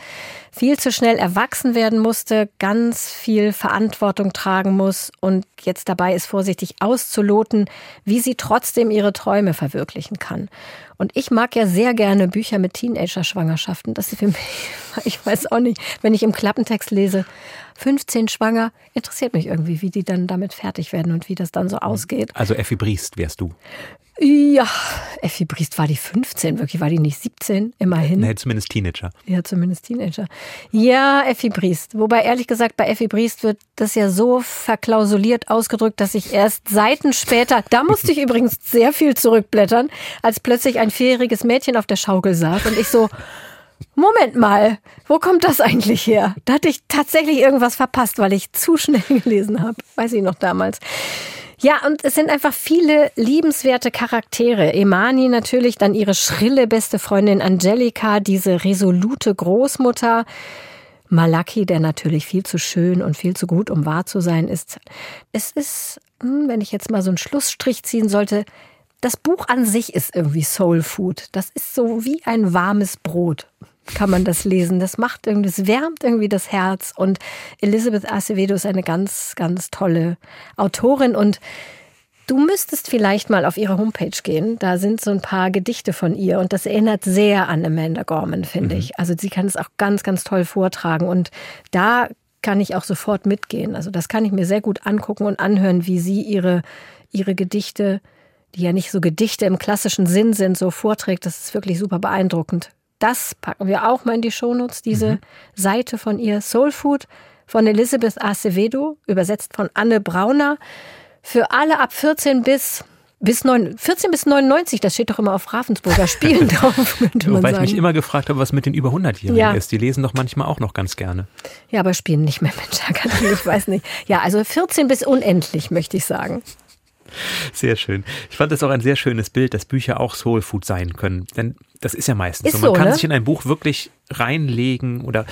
viel zu schnell erwachsen werden musste, ganz viel Verantwortung tragen muss und jetzt dabei ist, vorsichtig auszuloten, wie sie trotzdem ihre Träume verwirklichen kann. Und ich mag ja sehr gerne Bücher mit Teenager-Schwangerschaften. Das ist für mich, ich weiß auch nicht, wenn ich im Klappentext lese, 15 schwanger, interessiert mich irgendwie, wie die dann damit fertig werden und wie das dann so ausgeht. Also Effi Briest wärst du. Ja, Effi Briest war die 15, wirklich, war die nicht 17, immerhin. Nee, zumindest Teenager. Ja, zumindest Teenager. Ja, Effi Briest. Wobei ehrlich gesagt, bei Effi Briest wird das ja so verklausuliert ausgedrückt, dass ich erst Seiten später, da musste ich übrigens sehr viel zurückblättern, als plötzlich ein vierjähriges Mädchen auf der Schaukel saß und ich so, Moment mal, wo kommt das eigentlich her? Da hatte ich tatsächlich irgendwas verpasst, weil ich zu schnell gelesen habe. Weiß ich noch damals. Ja, und es sind einfach viele liebenswerte Charaktere. Emani natürlich, dann ihre schrille beste Freundin Angelika, diese resolute Großmutter. Malaki, der natürlich viel zu schön und viel zu gut, um wahr zu sein ist. Es ist, hm, wenn ich jetzt mal so einen Schlussstrich ziehen sollte, das Buch an sich ist irgendwie Soul Food. Das ist so wie ein warmes Brot kann man das lesen. Das macht irgendwie, das wärmt irgendwie das Herz. Und Elizabeth Acevedo ist eine ganz, ganz tolle Autorin und Du müsstest vielleicht mal auf ihre Homepage gehen. Da sind so ein paar Gedichte von ihr und das erinnert sehr an Amanda Gorman, finde mhm. ich. Also sie kann es auch ganz, ganz toll vortragen und da kann ich auch sofort mitgehen. Also das kann ich mir sehr gut angucken und anhören, wie sie ihre, ihre Gedichte, die ja nicht so Gedichte im klassischen Sinn sind, so vorträgt. Das ist wirklich super beeindruckend. Das packen wir auch mal in die Shownotes, diese mhm. Seite von ihr. Soul Food von Elizabeth Acevedo, übersetzt von Anne Brauner. Für alle ab 14 bis bis 9, 14 bis 99, das steht doch immer auf Ravensburger Spielen drauf, könnte man Wobei sagen. ich mich immer gefragt habe, was mit den über 100-Jährigen ja. ist. Die lesen doch manchmal auch noch ganz gerne. Ja, aber spielen nicht mehr mit Jacques, ich weiß nicht. Ja, also 14 bis unendlich, möchte ich sagen. Sehr schön. Ich fand das auch ein sehr schönes Bild, dass Bücher auch Soul Food sein können. Denn das ist ja meistens ist so. Man so, kann ne? sich in ein Buch wirklich reinlegen oder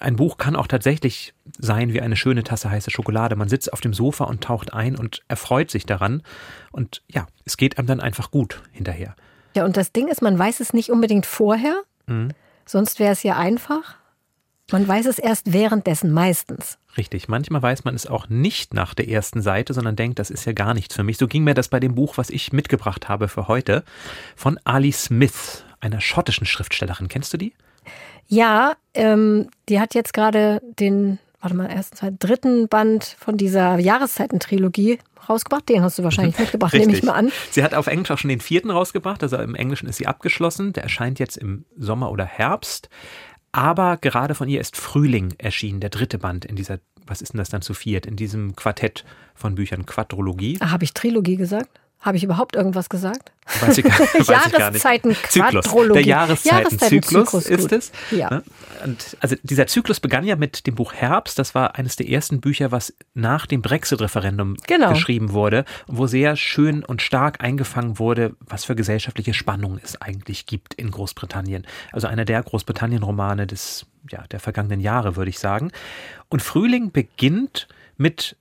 ein Buch kann auch tatsächlich sein wie eine schöne Tasse heiße Schokolade. Man sitzt auf dem Sofa und taucht ein und erfreut sich daran. Und ja, es geht einem dann einfach gut hinterher. Ja, und das Ding ist, man weiß es nicht unbedingt vorher. Mhm. Sonst wäre es ja einfach. Man weiß es erst währenddessen meistens. Richtig, manchmal weiß man es auch nicht nach der ersten Seite, sondern denkt, das ist ja gar nichts für mich. So ging mir das bei dem Buch, was ich mitgebracht habe für heute, von Ali Smith, einer schottischen Schriftstellerin. Kennst du die? Ja, ähm, die hat jetzt gerade den, warte mal, ersten, zweiten, dritten Band von dieser Jahreszeiten-Trilogie rausgebracht. Den hast du wahrscheinlich mitgebracht, nehme ich mal an. Sie hat auf Englisch auch schon den vierten rausgebracht, also im Englischen ist sie abgeschlossen. Der erscheint jetzt im Sommer oder Herbst. Aber gerade von ihr ist Frühling erschienen, der dritte Band in dieser, was ist denn das dann zu viert, in diesem Quartett von Büchern, Quadrologie. Ah, Habe ich Trilogie gesagt? Habe ich überhaupt irgendwas gesagt? Weiß ich, weiß ich gar nicht. Zyklus. Der Jahreszeitenzyklus ist es. Ja. Ne? Und also dieser Zyklus begann ja mit dem Buch Herbst. Das war eines der ersten Bücher, was nach dem Brexit-Referendum genau. geschrieben wurde, wo sehr schön und stark eingefangen wurde, was für gesellschaftliche Spannungen es eigentlich gibt in Großbritannien. Also einer der Großbritannien-Romane des ja, der vergangenen Jahre, würde ich sagen. Und Frühling beginnt mit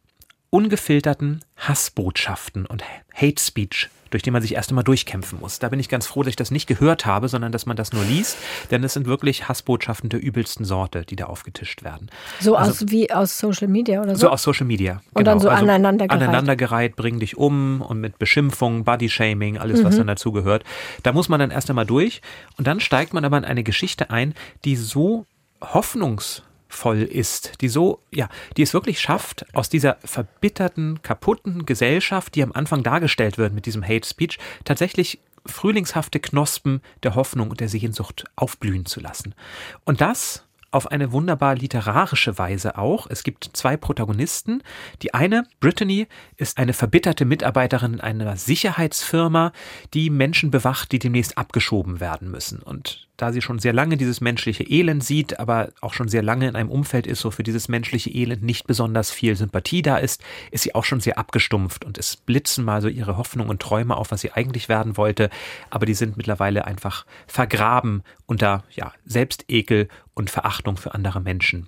ungefilterten Hassbotschaften und Hate Speech, durch den man sich erst einmal durchkämpfen muss. Da bin ich ganz froh, dass ich das nicht gehört habe, sondern dass man das nur liest, denn es sind wirklich Hassbotschaften der übelsten Sorte, die da aufgetischt werden. So also, aus wie aus Social Media oder so? So aus Social Media. Und genau. dann so also aneinandergereiht. Aneinandergereiht, bring dich um und mit Beschimpfung, Bodyshaming, alles, mhm. was dann dazugehört. Da muss man dann erst einmal durch und dann steigt man aber in eine Geschichte ein, die so hoffnungsvoll ist, die so, ja, die es wirklich schafft, aus dieser verbitterten, kaputten Gesellschaft, die am Anfang dargestellt wird mit diesem Hate Speech, tatsächlich frühlingshafte Knospen der Hoffnung und der Sehnsucht aufblühen zu lassen. Und das auf eine wunderbar literarische Weise auch. Es gibt zwei Protagonisten. Die eine, Brittany, ist eine verbitterte Mitarbeiterin in einer Sicherheitsfirma, die Menschen bewacht, die demnächst abgeschoben werden müssen. Und da sie schon sehr lange dieses menschliche Elend sieht, aber auch schon sehr lange in einem Umfeld ist, wo für dieses menschliche Elend nicht besonders viel Sympathie da ist, ist sie auch schon sehr abgestumpft und es blitzen mal so ihre Hoffnungen und Träume auf, was sie eigentlich werden wollte, aber die sind mittlerweile einfach vergraben unter ja, Selbstekel und Verachtung für andere Menschen.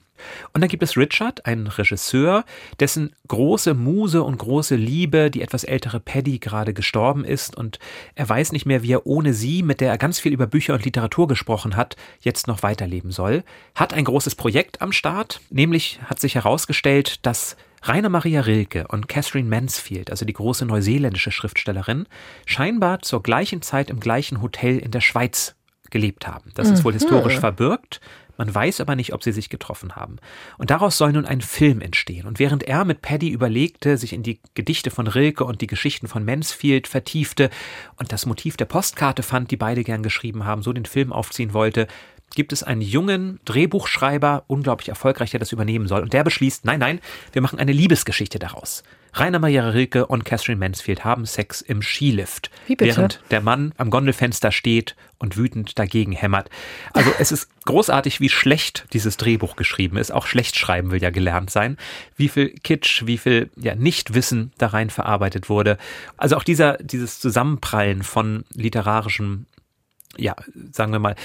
Und dann gibt es Richard, einen Regisseur, dessen große Muse und große Liebe, die etwas ältere Paddy, gerade gestorben ist und er weiß nicht mehr, wie er ohne sie, mit der er ganz viel über Bücher und Literatur gesprochen hat, jetzt noch weiterleben soll. Hat ein großes Projekt am Start, nämlich hat sich herausgestellt, dass Rainer Maria Rilke und Catherine Mansfield, also die große neuseeländische Schriftstellerin, scheinbar zur gleichen Zeit im gleichen Hotel in der Schweiz gelebt haben. Das ist wohl mhm. historisch verbirgt. Man weiß aber nicht, ob sie sich getroffen haben. Und daraus soll nun ein Film entstehen. Und während er mit Paddy überlegte, sich in die Gedichte von Rilke und die Geschichten von Mansfield vertiefte und das Motiv der Postkarte fand, die beide gern geschrieben haben, so den Film aufziehen wollte, gibt es einen jungen Drehbuchschreiber, unglaublich erfolgreich, der das übernehmen soll. Und der beschließt, nein, nein, wir machen eine Liebesgeschichte daraus. Rainer Maria Rilke und Catherine Mansfield haben Sex im Skilift, während der Mann am Gondelfenster steht und wütend dagegen hämmert. Also es ist großartig, wie schlecht dieses Drehbuch geschrieben ist. Auch schlecht schreiben will ja gelernt sein. Wie viel Kitsch, wie viel ja, Nichtwissen da rein verarbeitet wurde. Also auch dieser, dieses Zusammenprallen von literarischem, ja, sagen wir mal,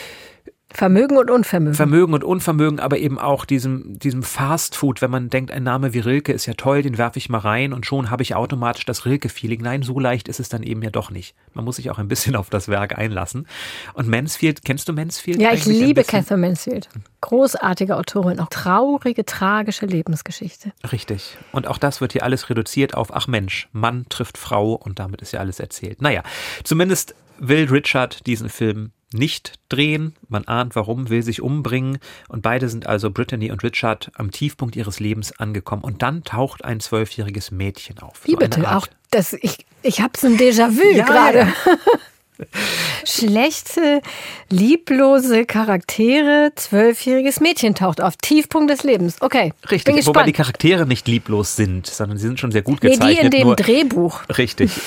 Vermögen und Unvermögen. Vermögen und Unvermögen, aber eben auch diesem, diesem Fast Food, wenn man denkt, ein Name wie Rilke ist ja toll, den werfe ich mal rein und schon habe ich automatisch das Rilke-Feeling. Nein, so leicht ist es dann eben ja doch nicht. Man muss sich auch ein bisschen auf das Werk einlassen. Und Mansfield, kennst du Mansfield? Ja, ich liebe Catherine Mansfield. Großartige Autorin, auch traurige, tragische Lebensgeschichte. Richtig. Und auch das wird hier alles reduziert auf, ach Mensch, Mann trifft Frau und damit ist ja alles erzählt. Naja, zumindest will Richard diesen Film nicht drehen. Man ahnt warum, will sich umbringen. Und beide sind also Brittany und Richard am Tiefpunkt ihres Lebens angekommen. Und dann taucht ein zwölfjähriges Mädchen auf. Wie so bitte? Auch das, ich, ich habe so ein Déjà-vu ja, gerade. Ja. Schlechte, lieblose Charaktere, zwölfjähriges Mädchen taucht auf. Tiefpunkt des Lebens. Okay. Richtig, wobei die Charaktere nicht lieblos sind, sondern sie sind schon sehr gut gezeichnet. Nee, die in dem nur, Drehbuch. Richtig.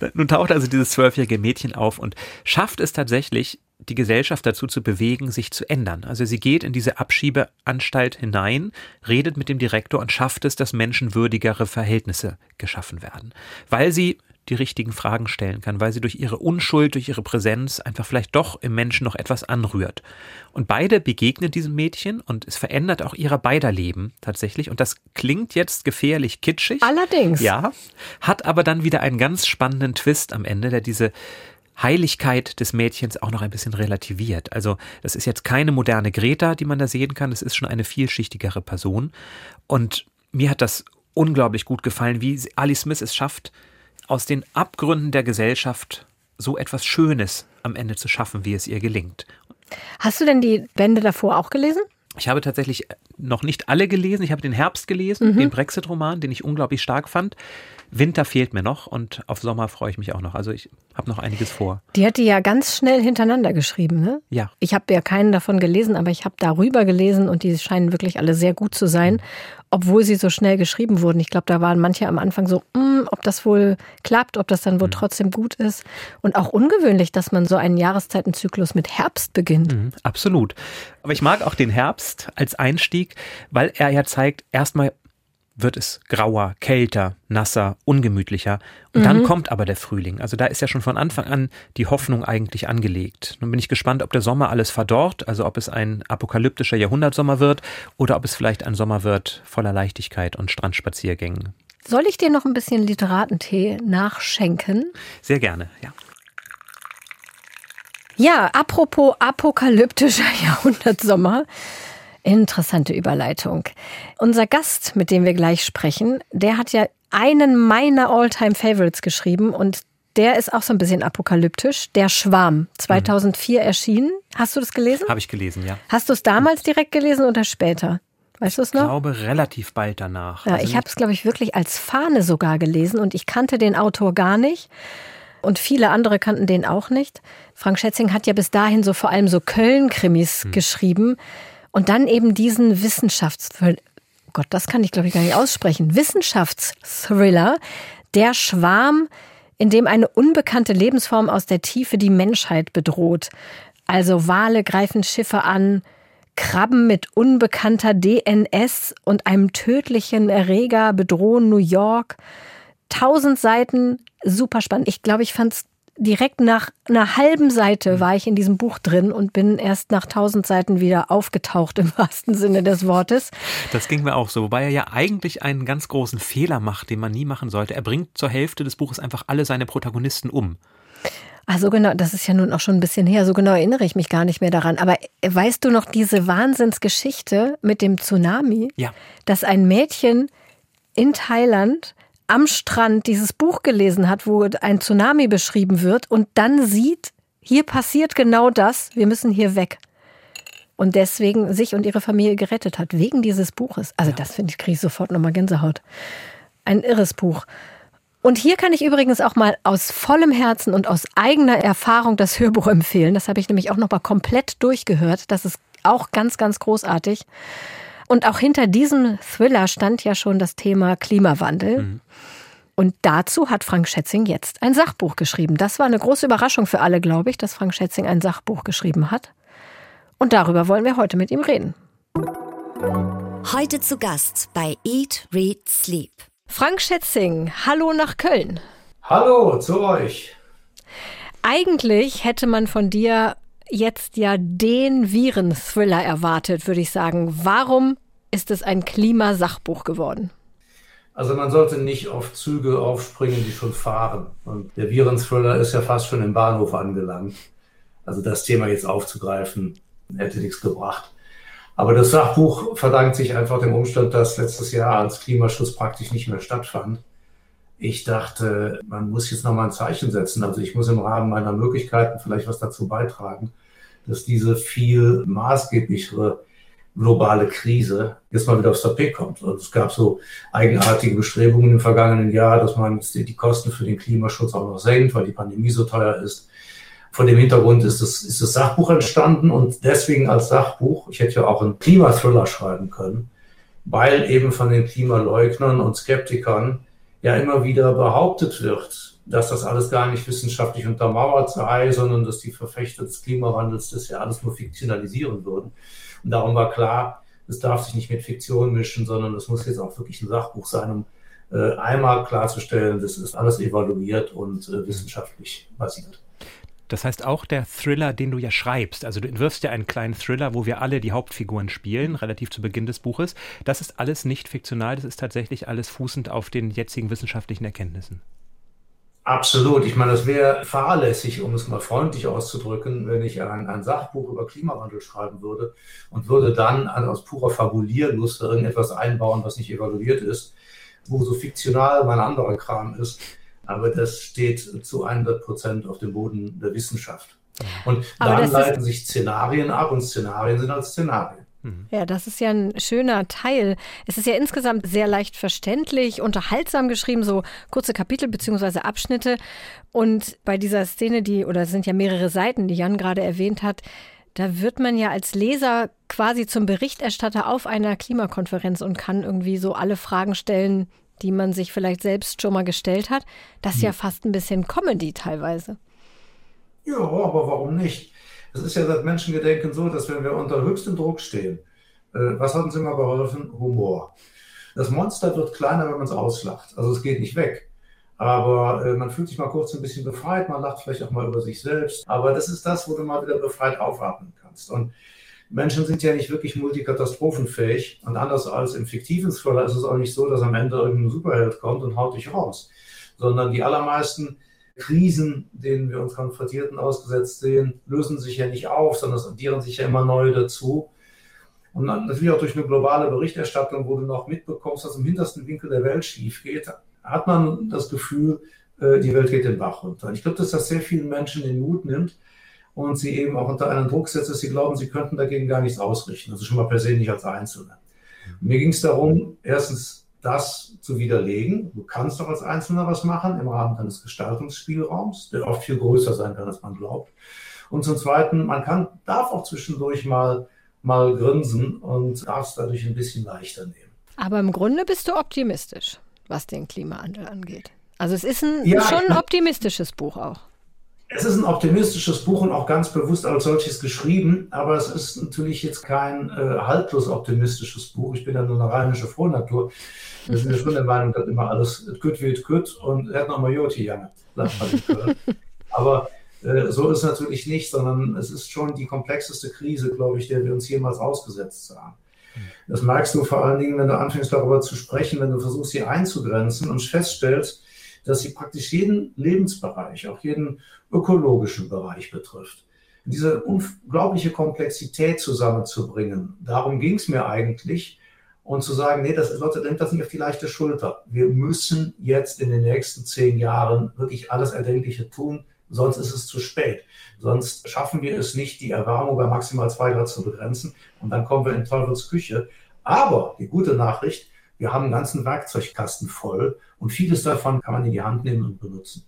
Nun taucht also dieses zwölfjährige Mädchen auf und schafft es tatsächlich, die Gesellschaft dazu zu bewegen, sich zu ändern. Also sie geht in diese Abschiebeanstalt hinein, redet mit dem Direktor und schafft es, dass menschenwürdigere Verhältnisse geschaffen werden. Weil sie die richtigen Fragen stellen kann, weil sie durch ihre Unschuld, durch ihre Präsenz einfach vielleicht doch im Menschen noch etwas anrührt. Und beide begegnen diesem Mädchen und es verändert auch ihrer beider Leben tatsächlich. Und das klingt jetzt gefährlich kitschig. Allerdings. Ja, hat aber dann wieder einen ganz spannenden Twist am Ende, der diese Heiligkeit des Mädchens auch noch ein bisschen relativiert. Also das ist jetzt keine moderne Greta, die man da sehen kann, es ist schon eine vielschichtigere Person. Und mir hat das unglaublich gut gefallen, wie Ali Smith es schafft, aus den Abgründen der Gesellschaft so etwas Schönes am Ende zu schaffen, wie es ihr gelingt. Hast du denn die Bände davor auch gelesen? Ich habe tatsächlich noch nicht alle gelesen. Ich habe den Herbst gelesen, mhm. den Brexit-Roman, den ich unglaublich stark fand. Winter fehlt mir noch und auf Sommer freue ich mich auch noch. Also ich habe noch einiges vor. Die hat die ja ganz schnell hintereinander geschrieben, ne? Ja. Ich habe ja keinen davon gelesen, aber ich habe darüber gelesen und die scheinen wirklich alle sehr gut zu sein. Obwohl sie so schnell geschrieben wurden. Ich glaube, da waren manche am Anfang so, mm, ob das wohl klappt, ob das dann wohl mhm. trotzdem gut ist. Und auch ungewöhnlich, dass man so einen Jahreszeitenzyklus mit Herbst beginnt. Mhm, absolut. Aber ich mag auch den Herbst als Einstieg, weil er ja zeigt, erstmal wird es grauer, kälter, nasser, ungemütlicher. Und mhm. dann kommt aber der Frühling. Also da ist ja schon von Anfang an die Hoffnung eigentlich angelegt. Nun bin ich gespannt, ob der Sommer alles verdorrt, also ob es ein apokalyptischer Jahrhundertsommer wird oder ob es vielleicht ein Sommer wird voller Leichtigkeit und Strandspaziergängen. Soll ich dir noch ein bisschen Literatentee nachschenken? Sehr gerne, ja. Ja, apropos apokalyptischer Jahrhundertsommer. Interessante Überleitung. Unser Gast, mit dem wir gleich sprechen, der hat ja einen meiner Alltime favorites geschrieben und der ist auch so ein bisschen apokalyptisch. Der Schwarm, 2004 mhm. erschienen. Hast du das gelesen? Habe ich gelesen, ja. Hast du es damals direkt gelesen oder später? Weißt du es noch? Ich glaube, relativ bald danach. Ja, also ich habe es, glaube ich, wirklich als Fahne sogar gelesen und ich kannte den Autor gar nicht. Und viele andere kannten den auch nicht. Frank Schätzing hat ja bis dahin so vor allem so Köln-Krimis hm. geschrieben. Und dann eben diesen Wissenschafts... Gott, das kann ich, glaube ich, gar nicht aussprechen. Wissenschaftsthriller, der Schwarm, in dem eine unbekannte Lebensform aus der Tiefe die Menschheit bedroht. Also Wale greifen Schiffe an, Krabben mit unbekannter DNS und einem tödlichen Erreger bedrohen New York. Tausend Seiten, super spannend. Ich glaube, ich fand es direkt nach einer halben Seite mhm. war ich in diesem Buch drin und bin erst nach tausend Seiten wieder aufgetaucht im wahrsten Sinne des Wortes. Das ging mir auch so, wobei er ja eigentlich einen ganz großen Fehler macht, den man nie machen sollte. Er bringt zur Hälfte des Buches einfach alle seine Protagonisten um. Also genau, das ist ja nun auch schon ein bisschen her, so genau erinnere ich mich gar nicht mehr daran. Aber weißt du noch diese Wahnsinnsgeschichte mit dem Tsunami? Ja. Dass ein Mädchen in Thailand am Strand dieses Buch gelesen hat, wo ein Tsunami beschrieben wird und dann sieht, hier passiert genau das, wir müssen hier weg. Und deswegen sich und ihre Familie gerettet hat, wegen dieses Buches. Also ja. das finde ich, kriege ich sofort nochmal Gänsehaut. Ein irres Buch. Und hier kann ich übrigens auch mal aus vollem Herzen und aus eigener Erfahrung das Hörbuch empfehlen. Das habe ich nämlich auch nochmal komplett durchgehört. Das ist auch ganz, ganz großartig. Und auch hinter diesem Thriller stand ja schon das Thema Klimawandel. Mhm. Und dazu hat Frank Schätzing jetzt ein Sachbuch geschrieben. Das war eine große Überraschung für alle, glaube ich, dass Frank Schätzing ein Sachbuch geschrieben hat. Und darüber wollen wir heute mit ihm reden. Heute zu Gast bei Eat, Read, Sleep. Frank Schätzing, hallo nach Köln. Hallo zu euch. Eigentlich hätte man von dir jetzt ja den Virenthriller erwartet, würde ich sagen. Warum ist es ein Klimasachbuch geworden? Also man sollte nicht auf Züge aufspringen, die schon fahren. Und der Virenthriller ist ja fast schon im Bahnhof angelangt. Also das Thema jetzt aufzugreifen, hätte nichts gebracht. Aber das Sachbuch verdankt sich einfach dem Umstand, dass letztes Jahr als Klimaschutz praktisch nicht mehr stattfand. Ich dachte, man muss jetzt nochmal ein Zeichen setzen. Also ich muss im Rahmen meiner Möglichkeiten vielleicht was dazu beitragen, dass diese viel maßgeblichere globale Krise jetzt mal wieder aufs Tapet kommt. Also es gab so eigenartige Bestrebungen im vergangenen Jahr, dass man die Kosten für den Klimaschutz auch noch senkt, weil die Pandemie so teuer ist. Vor dem Hintergrund ist das, ist das Sachbuch entstanden und deswegen als Sachbuch, ich hätte ja auch einen Klimathriller schreiben können, weil eben von den Klimaleugnern und Skeptikern ja immer wieder behauptet wird, dass das alles gar nicht wissenschaftlich untermauert sei, sondern dass die Verfechter des Klimawandels das ja alles nur fiktionalisieren würden. Und darum war klar, es darf sich nicht mit Fiktion mischen, sondern es muss jetzt auch wirklich ein Sachbuch sein, um äh, einmal klarzustellen, das ist alles evaluiert und äh, wissenschaftlich basiert. Das heißt auch der Thriller, den du ja schreibst. Also du entwirfst ja einen kleinen Thriller, wo wir alle die Hauptfiguren spielen, relativ zu Beginn des Buches. Das ist alles nicht fiktional, das ist tatsächlich alles fußend auf den jetzigen wissenschaftlichen Erkenntnissen. Absolut. Ich meine, das wäre fahrlässig, um es mal freundlich auszudrücken, wenn ich ein, ein Sachbuch über Klimawandel schreiben würde und würde dann aus purer Fabulierlust irgendetwas einbauen, was nicht evaluiert ist, wo so fiktional mein anderer Kram ist. Aber das steht zu 100 Prozent auf dem Boden der Wissenschaft. Und dann leiten sich Szenarien ab und Szenarien sind als Szenarien. Mhm. Ja, das ist ja ein schöner Teil. Es ist ja insgesamt sehr leicht verständlich, unterhaltsam geschrieben, so kurze Kapitel bzw. Abschnitte. Und bei dieser Szene, die, oder es sind ja mehrere Seiten, die Jan gerade erwähnt hat, da wird man ja als Leser quasi zum Berichterstatter auf einer Klimakonferenz und kann irgendwie so alle Fragen stellen, die man sich vielleicht selbst schon mal gestellt hat. Das ist ja hm. fast ein bisschen Comedy teilweise. Ja, aber warum nicht? Es ist ja seit Menschengedenken so, dass wenn wir unter höchstem Druck stehen, äh, was hat uns immer geholfen? Humor. Das Monster wird kleiner, wenn man es auslacht. Also es geht nicht weg. Aber äh, man fühlt sich mal kurz ein bisschen befreit, man lacht vielleicht auch mal über sich selbst. Aber das ist das, wo du mal wieder befreit aufatmen kannst. Und Menschen sind ja nicht wirklich multikatastrophenfähig. Und anders als im fiktiven Thriller ist es auch nicht so, dass am Ende irgendein Superheld kommt und haut dich raus. Sondern die allermeisten Krisen, denen wir uns konfrontiert und ausgesetzt sehen, lösen sich ja nicht auf, sondern es addieren sich ja immer neue dazu. Und natürlich auch durch eine globale Berichterstattung, wo du noch mitbekommst, dass im hintersten Winkel der Welt schief geht, hat man das Gefühl, äh, die Welt geht den Bach runter. Ich glaube, dass das sehr vielen Menschen den Mut nimmt und sie eben auch unter einen Druck setzt, dass sie glauben, sie könnten dagegen gar nichts ausrichten. Also schon mal persönlich als Einzelne. Und mir ging es darum, erstens das zu widerlegen. Du kannst doch als Einzelner was machen im Rahmen deines Gestaltungsspielraums, der oft viel größer sein kann, als man glaubt. Und zum Zweiten, man kann, darf auch zwischendurch mal mal grinsen und darf es dadurch ein bisschen leichter nehmen. Aber im Grunde bist du optimistisch, was den Klimawandel angeht. Also es ist ein, ja, schon ein optimistisches Buch auch. Es ist ein optimistisches Buch und auch ganz bewusst als solches geschrieben, aber es ist natürlich jetzt kein äh, haltlos optimistisches Buch. Ich bin ja nur eine rheinische Frohnatur. Wir sind ja schon der Meinung, dass immer alles gut wird gut und er hat noch mal Joti, Janne. Aber äh, so ist es natürlich nicht, sondern es ist schon die komplexeste Krise, glaube ich, der wir uns jemals ausgesetzt haben. Das merkst du vor allen Dingen, wenn du anfängst darüber zu sprechen, wenn du versuchst, sie einzugrenzen und feststellst, dass sie praktisch jeden Lebensbereich, auch jeden ökologischen Bereich betrifft. Diese unglaubliche Komplexität zusammenzubringen, darum ging es mir eigentlich. Und zu sagen, nee, das, Leute, nimmt das nicht auf die leichte Schulter. Wir müssen jetzt in den nächsten zehn Jahren wirklich alles Erdenkliche tun, sonst ist es zu spät. Sonst schaffen wir es nicht, die Erwärmung bei maximal zwei Grad zu begrenzen und dann kommen wir in Teufels Küche. Aber die gute Nachricht, wir haben einen ganzen Werkzeugkasten voll und vieles davon kann man in die Hand nehmen und benutzen.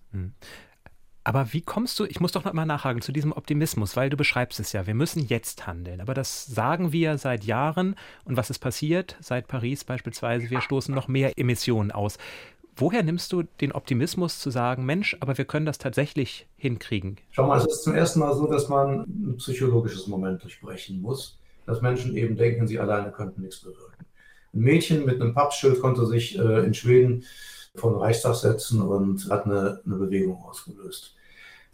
Aber wie kommst du, ich muss doch noch mal nachhaken, zu diesem Optimismus, weil du beschreibst es ja, wir müssen jetzt handeln. Aber das sagen wir seit Jahren. Und was ist passiert? Seit Paris beispielsweise, wir stoßen noch mehr Emissionen aus. Woher nimmst du den Optimismus zu sagen, Mensch, aber wir können das tatsächlich hinkriegen? Schau mal, es ist zum ersten Mal so, dass man ein psychologisches Moment durchbrechen muss, dass Menschen eben denken, sie alleine könnten nichts bewirken. Ein Mädchen mit einem Pappschild konnte sich äh, in Schweden vor den Reichstag setzen und hat eine, eine Bewegung ausgelöst.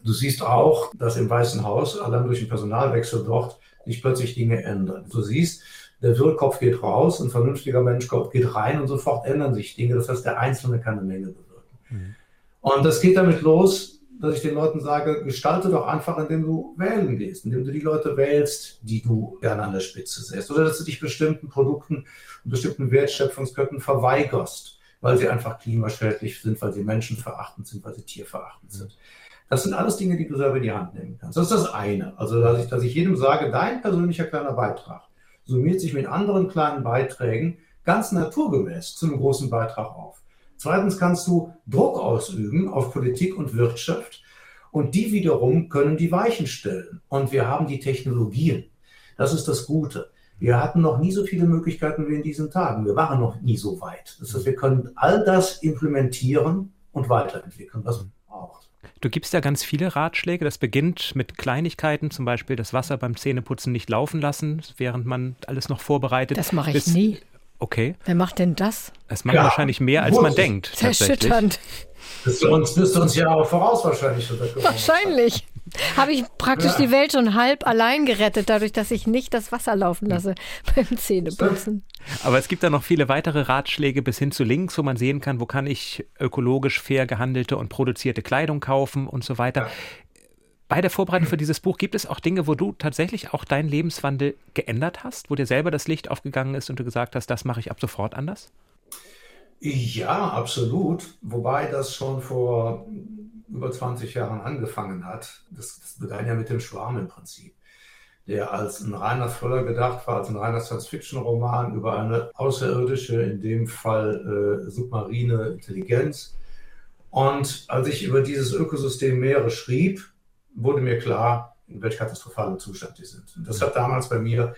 Du siehst auch, dass im Weißen Haus, allein durch den Personalwechsel dort, sich plötzlich Dinge ändern. Du siehst, der Wirrkopf geht raus, ein vernünftiger Mensch geht rein und sofort ändern sich Dinge. Das heißt, der Einzelne kann eine Menge bewirken. Mhm. Und das geht damit los, dass ich den Leuten sage, gestalte doch einfach, indem du wählen gehst, indem du die Leute wählst, die du gerne an der Spitze säst. Oder dass du dich bestimmten Produkten und bestimmten Wertschöpfungsketten verweigerst, weil sie einfach klimaschädlich sind, weil sie menschenverachtend sind, weil sie tierverachtend sind. Das sind alles Dinge, die du selber in die Hand nehmen kannst. Das ist das eine. Also, dass ich, dass ich jedem sage, dein persönlicher kleiner Beitrag summiert sich mit anderen kleinen Beiträgen ganz naturgemäß zu einem großen Beitrag auf. Zweitens kannst du Druck ausüben auf Politik und Wirtschaft und die wiederum können die Weichen stellen. Und wir haben die Technologien. Das ist das Gute. Wir hatten noch nie so viele Möglichkeiten wie in diesen Tagen. Wir waren noch nie so weit. Das heißt, wir können all das implementieren und weiterentwickeln, was man braucht. Du gibst ja ganz viele Ratschläge. Das beginnt mit Kleinigkeiten, zum Beispiel das Wasser beim Zähneputzen nicht laufen lassen, während man alles noch vorbereitet. Das mache ich Bis, nie. Okay. Wer macht denn das? Es macht ja, wahrscheinlich mehr, als man denkt. Sehr erschütternd. Bist du uns, bist du uns ja auch voraus wahrscheinlich. Wahrscheinlich. Habe ich praktisch ja. die Welt schon halb allein gerettet, dadurch, dass ich nicht das Wasser laufen lasse beim Zähneputzen. Aber es gibt da noch viele weitere Ratschläge bis hin zu Links, wo man sehen kann, wo kann ich ökologisch fair gehandelte und produzierte Kleidung kaufen und so weiter. Ja. Bei der Vorbereitung für dieses Buch gibt es auch Dinge, wo du tatsächlich auch deinen Lebenswandel geändert hast, wo dir selber das Licht aufgegangen ist und du gesagt hast, das mache ich ab sofort anders? Ja, absolut. Wobei das schon vor über 20 Jahren angefangen hat. Das, das begann ja mit dem Schwarm im Prinzip, der als ein reiner Thriller gedacht war, als ein reiner Science-Fiction-Roman über eine außerirdische, in dem Fall äh, submarine Intelligenz. Und als ich über dieses Ökosystem Meere schrieb, wurde mir klar, in welch katastrophalem Zustand die sind. Und das hat damals bei mir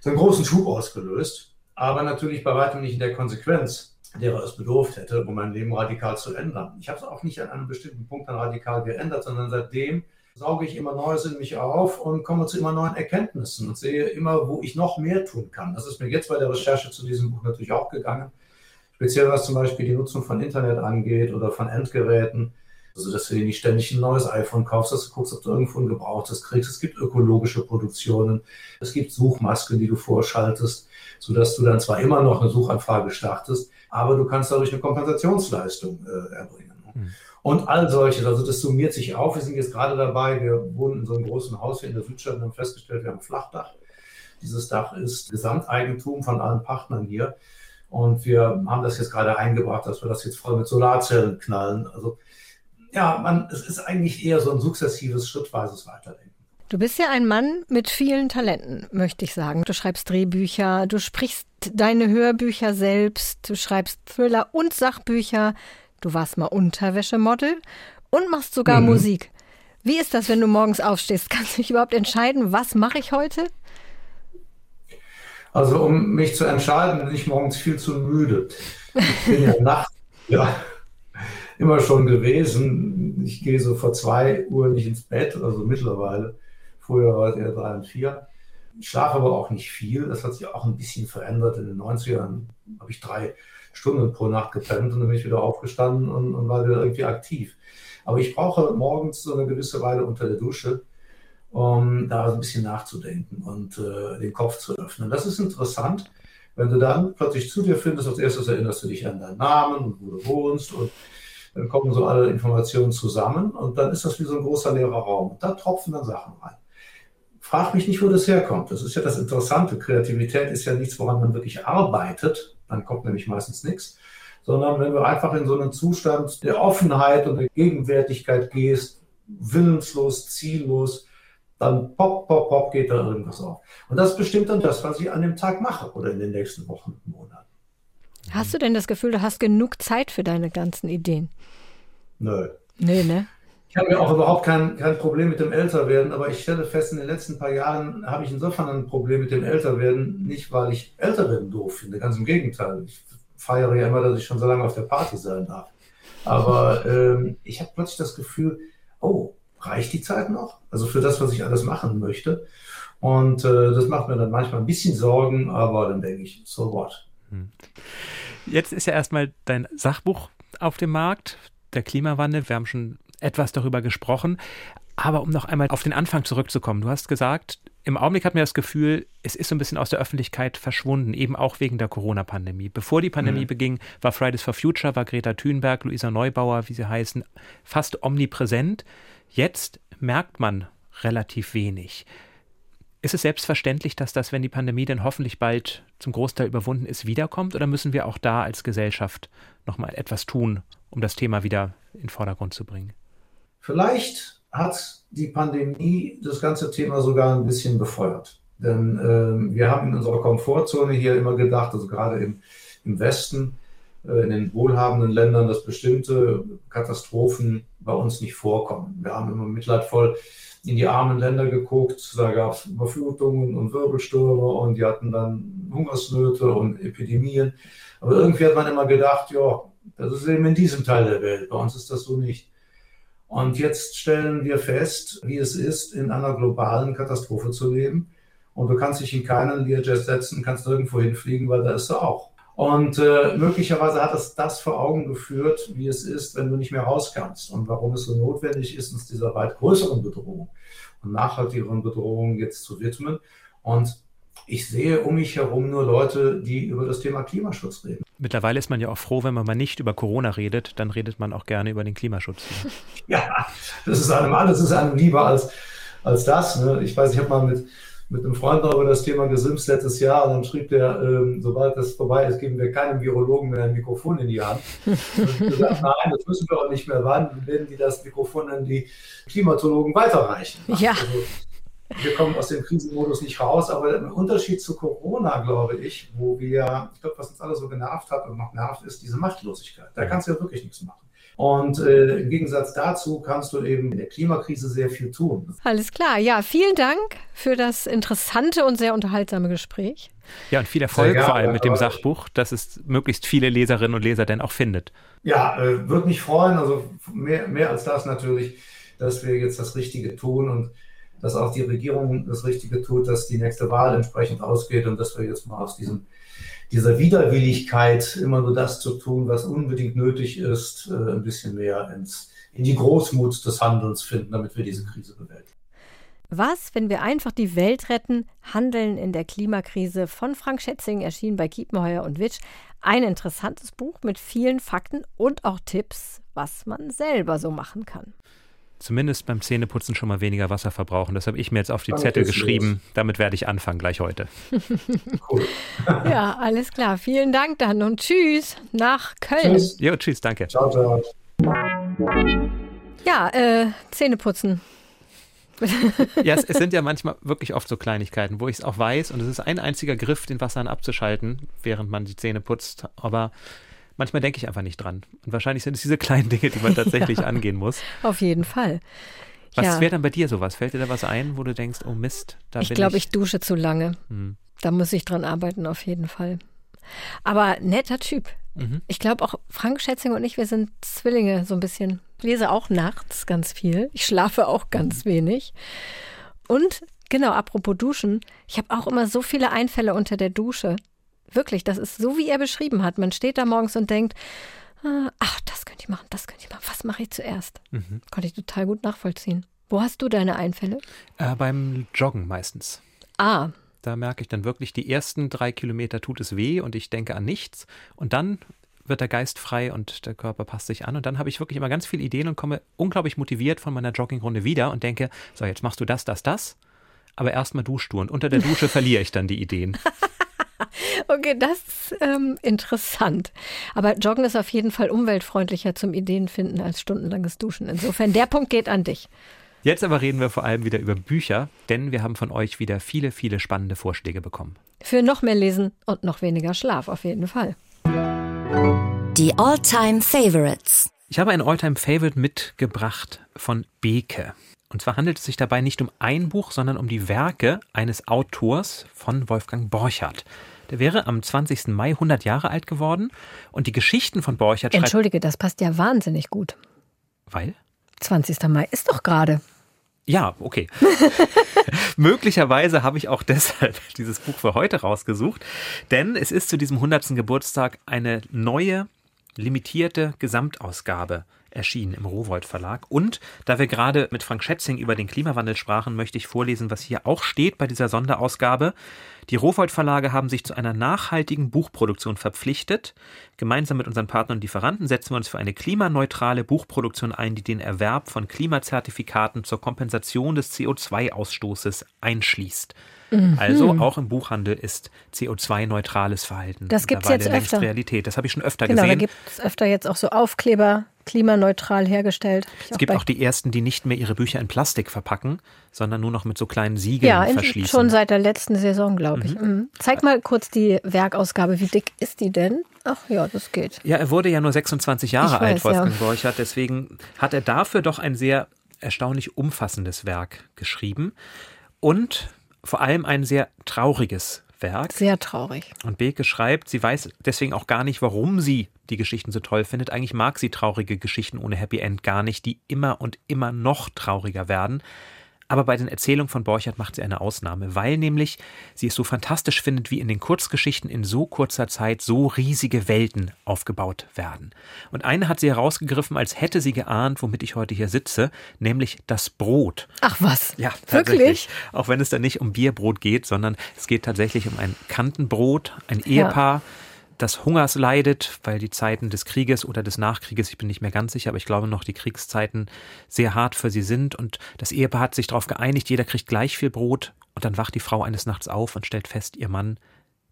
so einen großen Schub ausgelöst, aber natürlich bei weitem nicht in der Konsequenz, derer es bedurft hätte, um mein Leben radikal zu ändern. Ich habe es auch nicht an einem bestimmten Punkt dann radikal geändert, sondern seitdem sauge ich immer Neues in mich auf und komme zu immer neuen Erkenntnissen und sehe immer, wo ich noch mehr tun kann. Das ist mir jetzt bei der Recherche zu diesem Buch natürlich auch gegangen. Speziell was zum Beispiel die Nutzung von Internet angeht oder von Endgeräten. Also, dass du dir nicht ständig ein neues iPhone kaufst, dass du guckst, ob du irgendwo ein gebrauchtes kriegst. Es gibt ökologische Produktionen. Es gibt Suchmasken, die du vorschaltest, sodass du dann zwar immer noch eine Suchanfrage startest, aber du kannst dadurch eine Kompensationsleistung äh, erbringen. Mhm. Und all solches, also das summiert sich auf. Wir sind jetzt gerade dabei, wir wohnen in so einem großen Haus hier in der Südstadt und haben festgestellt, wir haben ein Flachdach. Dieses Dach ist Gesamteigentum von allen Partnern hier. Und wir haben das jetzt gerade eingebracht, dass wir das jetzt voll mit Solarzellen knallen. Also ja, man, es ist eigentlich eher so ein sukzessives, schrittweises Weiterdenken. Du bist ja ein Mann mit vielen Talenten, möchte ich sagen. Du schreibst Drehbücher, du sprichst deine Hörbücher selbst, du schreibst Thriller und Sachbücher. Du warst mal Unterwäschemodel und machst sogar mhm. Musik. Wie ist das, wenn du morgens aufstehst? Kannst du dich überhaupt entscheiden, was mache ich heute? Also um mich zu entscheiden, bin ich morgens viel zu müde. Ich bin ja nachts ja, immer schon gewesen. Ich gehe so vor zwei Uhr nicht ins Bett, also mittlerweile. Früher war es eher drei und vier. Ich schlafe aber auch nicht viel. Das hat sich auch ein bisschen verändert. In den 90ern habe ich drei Stunden pro Nacht gepennt und dann bin ich wieder aufgestanden und, und war wieder irgendwie aktiv. Aber ich brauche morgens so eine gewisse Weile unter der Dusche, um da ein bisschen nachzudenken und äh, den Kopf zu öffnen. Das ist interessant, wenn du dann plötzlich zu dir findest, als erstes erinnerst du dich an deinen Namen und wo du wohnst und dann kommen so alle Informationen zusammen und dann ist das wie so ein großer leerer Raum. Da tropfen dann Sachen rein. Frag mich nicht, wo das herkommt. Das ist ja das Interessante. Kreativität ist ja nichts, woran man wirklich arbeitet, dann kommt nämlich meistens nichts, sondern wenn du einfach in so einen Zustand der Offenheit und der Gegenwärtigkeit gehst, willenslos, ziellos, dann pop, pop, pop geht da irgendwas auf. Und das bestimmt dann das, was ich an dem Tag mache oder in den nächsten Wochen Monaten. Hast du denn das Gefühl, du hast genug Zeit für deine ganzen Ideen? Nö. Nö, ne? Ich habe ja auch überhaupt kein, kein Problem mit dem Älterwerden, aber ich stelle fest, in den letzten paar Jahren habe ich insofern ein Problem mit dem Älterwerden, nicht weil ich Älterwerden doof finde, ganz im Gegenteil. Ich feiere ja immer, dass ich schon so lange auf der Party sein darf. Aber ähm, ich habe plötzlich das Gefühl, oh, reicht die Zeit noch? Also für das, was ich alles machen möchte. Und äh, das macht mir dann manchmal ein bisschen Sorgen, aber dann denke ich, so what? Hm. Jetzt ist ja erstmal dein Sachbuch auf dem Markt, der Klimawandel. Wir haben schon etwas darüber gesprochen. Aber um noch einmal auf den Anfang zurückzukommen, du hast gesagt, im Augenblick hat mir das Gefühl, es ist so ein bisschen aus der Öffentlichkeit verschwunden, eben auch wegen der Corona-Pandemie. Bevor die Pandemie mhm. beging, war Fridays for Future, war Greta Thunberg, Luisa Neubauer, wie sie heißen, fast omnipräsent. Jetzt merkt man relativ wenig. Ist es selbstverständlich, dass das, wenn die Pandemie dann hoffentlich bald zum Großteil überwunden ist, wiederkommt? Oder müssen wir auch da als Gesellschaft nochmal etwas tun, um das Thema wieder in den Vordergrund zu bringen? Vielleicht hat die Pandemie das ganze Thema sogar ein bisschen befeuert. Denn äh, wir haben in unserer Komfortzone hier immer gedacht, also gerade im, im Westen, in den wohlhabenden Ländern, dass bestimmte Katastrophen bei uns nicht vorkommen. Wir haben immer mitleidvoll in die armen Länder geguckt, da gab es Überflutungen und Wirbelstürme und die hatten dann Hungersnöte und Epidemien. Aber irgendwie hat man immer gedacht, ja, das ist eben in diesem Teil der Welt, bei uns ist das so nicht. Und jetzt stellen wir fest, wie es ist, in einer globalen Katastrophe zu leben. Und du kannst dich in keinen Learjet setzen, kannst nirgendwo hinfliegen, weil da ist er auch. Und äh, möglicherweise hat es das vor Augen geführt, wie es ist, wenn du nicht mehr raus kannst und warum es so notwendig ist, uns dieser weit größeren Bedrohung und nachhaltigeren Bedrohung jetzt zu widmen. Und ich sehe um mich herum nur Leute, die über das Thema Klimaschutz reden. Mittlerweile ist man ja auch froh, wenn man mal nicht über Corona redet, dann redet man auch gerne über den Klimaschutz. ja, das ist einem alles ist einem lieber als, als das. Ne? Ich weiß, ich habe mal mit, mit einem Freund noch über das Thema gesimst letztes Jahr und dann schrieb der, ähm, sobald das vorbei ist, geben wir keinem Virologen mehr ein Mikrofon in die Hand. Und gesagt, nein, das müssen wir auch nicht mehr. Wann werden die das Mikrofon an die Klimatologen weiterreichen? Ja. Also, wir kommen aus dem Krisenmodus nicht raus, aber im Unterschied zu Corona, glaube ich, wo wir, ich glaube, was uns alle so genervt hat und noch nervt, ist diese Machtlosigkeit. Da kannst du ja wirklich nichts machen. Und äh, im Gegensatz dazu kannst du eben in der Klimakrise sehr viel tun. Alles klar. Ja, vielen Dank für das interessante und sehr unterhaltsame Gespräch. Ja, und viel Erfolg vor allem mit dem Sachbuch, dass es möglichst viele Leserinnen und Leser denn auch findet. Ja, äh, würde mich freuen. Also mehr, mehr als das natürlich, dass wir jetzt das Richtige tun und dass auch die Regierung das Richtige tut, dass die nächste Wahl entsprechend ausgeht und dass wir jetzt mal aus diesem dieser Widerwilligkeit, immer nur das zu tun, was unbedingt nötig ist, äh, ein bisschen mehr ins, in die Großmut des Handelns finden, damit wir diese Krise bewältigen. Was, wenn wir einfach die Welt retten? Handeln in der Klimakrise von Frank Schätzing erschien bei Kiepenheuer und Witsch. Ein interessantes Buch mit vielen Fakten und auch Tipps, was man selber so machen kann zumindest beim Zähneputzen schon mal weniger Wasser verbrauchen. Das habe ich mir jetzt auf die Dann Zettel geschrieben. Los. Damit werde ich anfangen gleich heute. cool. ja, alles klar. Vielen Dank dann und tschüss nach Köln. Tschüss. Jo, tschüss, danke. Ciao, ciao. Ja, äh, Zähneputzen. ja, es, es, sind ja manchmal wirklich oft so Kleinigkeiten, wo ich es auch weiß und es ist ein einziger Griff, den Wasser abzuschalten, während man die Zähne putzt. Aber manchmal denke ich einfach nicht dran. Und wahrscheinlich sind es diese kleinen Dinge, die man tatsächlich ja, angehen muss. Auf jeden Fall. Was ja. wäre dann bei dir sowas? Fällt dir da was ein, wo du denkst, oh Mist, da ich glaube, ich dusche zu lange. Hm. Da muss ich dran arbeiten, auf jeden Fall. Aber netter Typ. Mhm. Ich glaube auch Frank Schätzing und ich, wir sind Zwillinge so ein bisschen. Ich lese auch nachts ganz viel. Ich schlafe auch ganz wenig. Und genau, apropos Duschen, ich habe auch immer so viele Einfälle unter der Dusche. Wirklich, das ist so, wie er beschrieben hat. Man steht da morgens und denkt, ah, ach, das könnte ich machen, das könnte ich machen. Was mache ich zuerst? Mhm. Konnte ich total gut nachvollziehen. Wo hast du deine Einfälle? Äh, beim Joggen meistens. Ah. Da merke ich dann wirklich, die ersten drei Kilometer tut es weh und ich denke an nichts. Und dann wird der Geist frei und der Körper passt sich an. Und dann habe ich wirklich immer ganz viele Ideen und komme unglaublich motiviert von meiner Joggingrunde wieder und denke, so, jetzt machst du das, das, das. Aber erstmal duschst du. Und unter der Dusche verliere ich dann die Ideen. Okay, das ist ähm, interessant. Aber Joggen ist auf jeden Fall umweltfreundlicher zum Ideenfinden als stundenlanges Duschen. Insofern, der Punkt geht an dich. Jetzt aber reden wir vor allem wieder über Bücher, denn wir haben von euch wieder viele, viele spannende Vorschläge bekommen. Für noch mehr Lesen und noch weniger Schlaf auf jeden Fall. Die All-Time Favorites. Ich habe ein All-Time Favorite mitgebracht von Beke. Und zwar handelt es sich dabei nicht um ein Buch, sondern um die Werke eines Autors von Wolfgang Borchardt. Der wäre am 20. Mai 100 Jahre alt geworden und die Geschichten von Borchardt Entschuldige, das passt ja wahnsinnig gut. Weil? 20. Mai ist doch gerade. Ja, okay. Möglicherweise habe ich auch deshalb dieses Buch für heute rausgesucht, denn es ist zu diesem 100. Geburtstag eine neue, limitierte Gesamtausgabe erschienen im Rowold Verlag. Und da wir gerade mit Frank Schätzing über den Klimawandel sprachen, möchte ich vorlesen, was hier auch steht bei dieser Sonderausgabe. Die Rowold Verlage haben sich zu einer nachhaltigen Buchproduktion verpflichtet. Gemeinsam mit unseren Partnern und Lieferanten setzen wir uns für eine klimaneutrale Buchproduktion ein, die den Erwerb von Klimazertifikaten zur Kompensation des CO2-Ausstoßes einschließt. Mhm. Also auch im Buchhandel ist CO2-neutrales Verhalten. Das gibt es jetzt öfter. Realität. Das habe ich schon öfter genau, gesehen. Genau, da gibt es öfter jetzt auch so Aufkleber, klimaneutral hergestellt. Es gibt auch die ersten, die nicht mehr ihre Bücher in Plastik verpacken, sondern nur noch mit so kleinen Siegeln ja, verschließen. Ja, schon seit der letzten Saison, glaube ich. Mhm. Mhm. Zeig mal kurz die Werkausgabe. Wie dick ist die denn? Ach ja, das geht. Ja, er wurde ja nur 26 Jahre ich alt, weiß, Wolfgang ja. Borchert. Deswegen hat er dafür doch ein sehr erstaunlich umfassendes Werk geschrieben. Und vor allem ein sehr trauriges Werk. Sehr traurig. Und Beke schreibt, sie weiß deswegen auch gar nicht, warum sie die Geschichten so toll findet. Eigentlich mag sie traurige Geschichten ohne Happy End gar nicht, die immer und immer noch trauriger werden. Aber bei den Erzählungen von Borchardt macht sie eine Ausnahme, weil nämlich sie es so fantastisch findet, wie in den Kurzgeschichten in so kurzer Zeit so riesige Welten aufgebaut werden. Und eine hat sie herausgegriffen, als hätte sie geahnt, womit ich heute hier sitze, nämlich das Brot. Ach was? Ja, tatsächlich. Wirklich? Auch wenn es da nicht um Bierbrot geht, sondern es geht tatsächlich um ein Kantenbrot, ein Ehepaar. Ja des Hungers leidet, weil die Zeiten des Krieges oder des Nachkrieges, ich bin nicht mehr ganz sicher, aber ich glaube noch die Kriegszeiten sehr hart für sie sind. Und das Ehepaar hat sich darauf geeinigt, jeder kriegt gleich viel Brot. Und dann wacht die Frau eines Nachts auf und stellt fest, ihr Mann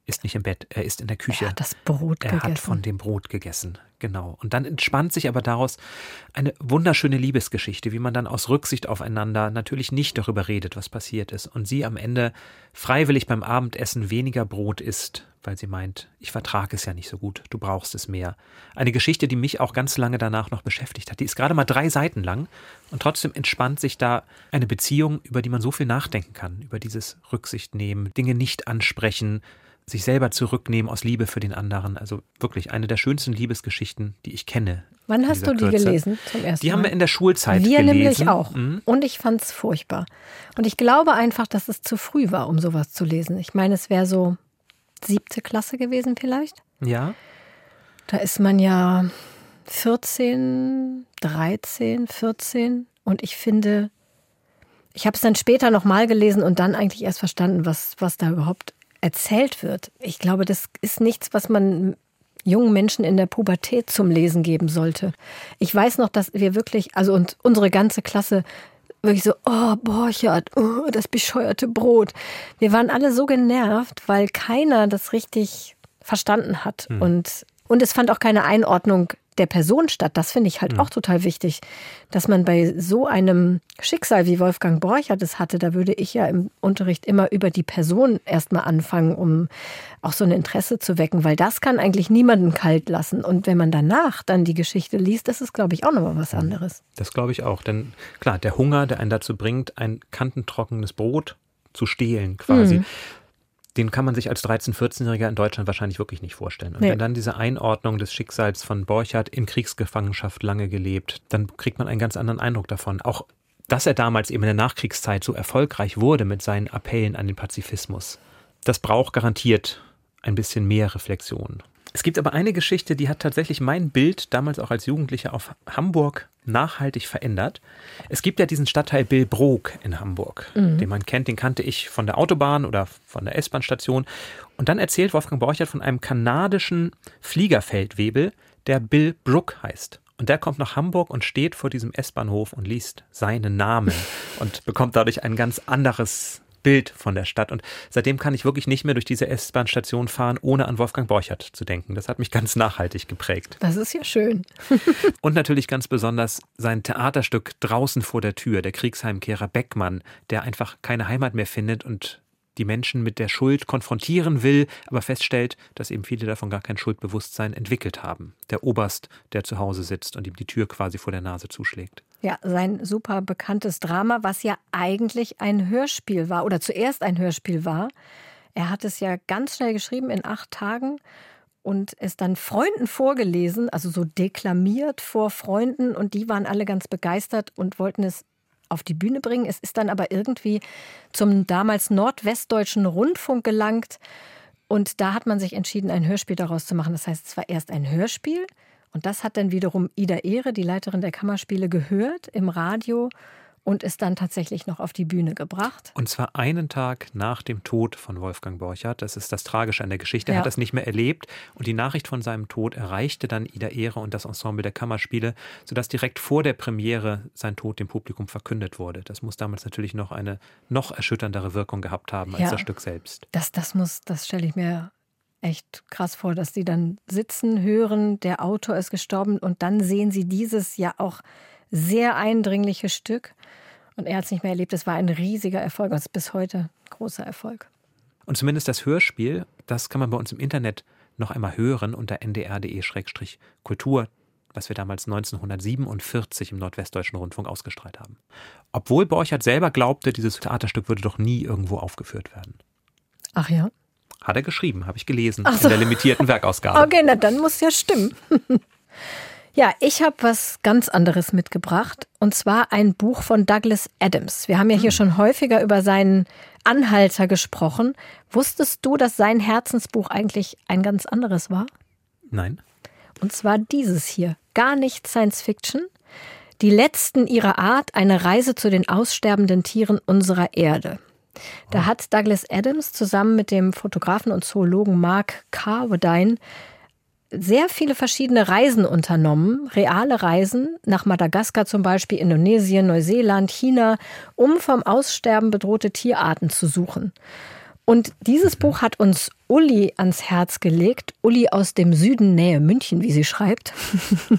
ist nicht im Bett, er ist in der Küche. Er hat das Brot er gegessen. hat von dem Brot gegessen, genau. Und dann entspannt sich aber daraus eine wunderschöne Liebesgeschichte, wie man dann aus Rücksicht aufeinander natürlich nicht darüber redet, was passiert ist. Und sie am Ende freiwillig beim Abendessen weniger Brot isst, weil sie meint, ich vertrage es ja nicht so gut, du brauchst es mehr. Eine Geschichte, die mich auch ganz lange danach noch beschäftigt hat. Die ist gerade mal drei Seiten lang und trotzdem entspannt sich da eine Beziehung, über die man so viel nachdenken kann, über dieses Rücksicht nehmen, Dinge nicht ansprechen, sich selber zurücknehmen aus Liebe für den anderen. Also wirklich eine der schönsten Liebesgeschichten, die ich kenne. Wann hast du die Kürze. gelesen zum ersten Die haben wir in der Schulzeit Wir gelesen. nämlich auch. Mhm. Und ich fand es furchtbar. Und ich glaube einfach, dass es zu früh war, um sowas zu lesen. Ich meine, es wäre so siebte Klasse gewesen vielleicht. Ja, Da ist man ja 14, 13, 14. Und ich finde, ich habe es dann später nochmal gelesen und dann eigentlich erst verstanden, was, was da überhaupt erzählt wird. Ich glaube, das ist nichts, was man jungen Menschen in der Pubertät zum Lesen geben sollte. Ich weiß noch, dass wir wirklich, also und unsere ganze Klasse wirklich so, oh, Borchert, oh, das bescheuerte Brot. Wir waren alle so genervt, weil keiner das richtig verstanden hat. Und, und es fand auch keine Einordnung der Person statt. Das finde ich halt auch total wichtig, dass man bei so einem Schicksal wie Wolfgang Borchert es hatte, da würde ich ja im Unterricht immer über die Person erstmal anfangen, um auch so ein Interesse zu wecken, weil das kann eigentlich niemanden kalt lassen. Und wenn man danach dann die Geschichte liest, das ist, glaube ich, auch nochmal was anderes. das glaube ich auch. Denn klar, der Hunger, der einen dazu bringt, ein kantentrockenes Brot zu stehlen quasi. Mhm. Den kann man sich als 13-, 14-Jähriger in Deutschland wahrscheinlich wirklich nicht vorstellen. Und Nee. wenn dann diese Einordnung des Schicksals von Borchardt in Kriegsgefangenschaft lange gelebt, dann kriegt man einen ganz anderen Eindruck davon. Auch, dass er damals eben in der Nachkriegszeit so erfolgreich wurde mit seinen Appellen an den Pazifismus, das braucht garantiert ein bisschen mehr Reflexion. Es gibt aber eine Geschichte, die hat tatsächlich mein Bild damals auch als Jugendlicher auf Hamburg nachhaltig verändert. Es gibt ja diesen Stadtteil Billbrook in Hamburg, den man kennt, den kannte ich von der Autobahn oder von der S-Bahn-Station. Und dann erzählt Wolfgang Borchert von einem kanadischen Fliegerfeldwebel, der Bill Brook heißt. Und der kommt nach Hamburg und steht vor diesem S-Bahnhof und liest seinen Namen und bekommt dadurch ein ganz anderes Bild von der Stadt. Und seitdem kann ich wirklich nicht mehr durch diese S-Bahn-Station fahren, ohne an Wolfgang Borchert zu denken. Das hat mich ganz nachhaltig geprägt. Das ist ja schön. Und natürlich ganz besonders sein Theaterstück Draußen vor der Tür, der Kriegsheimkehrer Beckmann, der einfach keine Heimat mehr findet und die Menschen mit der Schuld konfrontieren will, aber feststellt, dass eben viele davon gar kein Schuldbewusstsein entwickelt haben. Der Oberst, der zu Hause sitzt und ihm die Tür quasi vor der Nase zuschlägt. Ja, sein super bekanntes Drama, was ja eigentlich ein Hörspiel war oder zuerst ein Hörspiel war. Er hat es ja ganz schnell geschrieben in acht Tagen und es dann Freunden vorgelesen, also so deklamiert vor Freunden und die waren alle ganz begeistert und wollten es auf die Bühne bringen. Es ist dann aber irgendwie zum damals nordwestdeutschen Rundfunk gelangt und da hat man sich entschieden, ein Hörspiel daraus zu machen. Das heißt, es war erst ein Hörspiel und das hat dann wiederum Ida Ehre, die Leiterin der Kammerspiele, gehört im Radio und ist dann tatsächlich noch auf die Bühne gebracht. Und zwar einen Tag nach dem Tod von Wolfgang Borchardt. Das ist das Tragische an der Geschichte. Er Ja. hat das nicht mehr erlebt und die Nachricht von seinem Tod erreichte dann Ida Ehre und das Ensemble der Kammerspiele, sodass direkt vor der Premiere sein Tod dem Publikum verkündet wurde. Das muss damals natürlich noch eine noch erschütterndere Wirkung gehabt haben als Ja. das Stück selbst. Das, das muss, das stelle ich mir echt krass vor, dass sie dann sitzen, hören, der Autor ist gestorben und dann sehen sie dieses ja auch sehr eindringliche Stück. Und er hat es nicht mehr erlebt. Es war ein riesiger Erfolg und es ist bis heute ein großer Erfolg. Und zumindest das Hörspiel, das kann man bei uns im Internet noch einmal hören unter ndr.de-kultur, was wir damals 1947 im Nordwestdeutschen Rundfunk ausgestrahlt haben. Obwohl Borchardt selber glaubte, dieses Theaterstück würde doch nie irgendwo aufgeführt werden. Ach ja. Hat er geschrieben, habe ich gelesen, so. in der limitierten Werkausgabe. Okay, na dann muss ja stimmen. Ja, ich habe was ganz anderes mitgebracht und zwar ein Buch von Douglas Adams. Wir haben ja hier schon häufiger über seinen Anhalter gesprochen. Wusstest du, dass sein Herzensbuch eigentlich ein ganz anderes war? Nein? Und zwar dieses hier. Gar nicht Science Fiction. Die letzten ihrer Art, eine Reise zu den aussterbenden Tieren unserer Erde. Da hat Douglas Adams zusammen mit dem Fotografen und Zoologen Mark Carwadine sehr viele verschiedene Reisen unternommen, reale Reisen nach Madagaskar zum Beispiel, Indonesien, Neuseeland, China, um vom Aussterben bedrohte Tierarten zu suchen. Und dieses Buch hat uns Uli ans Herz gelegt. Uli aus dem Süden, Nähe München, wie sie schreibt.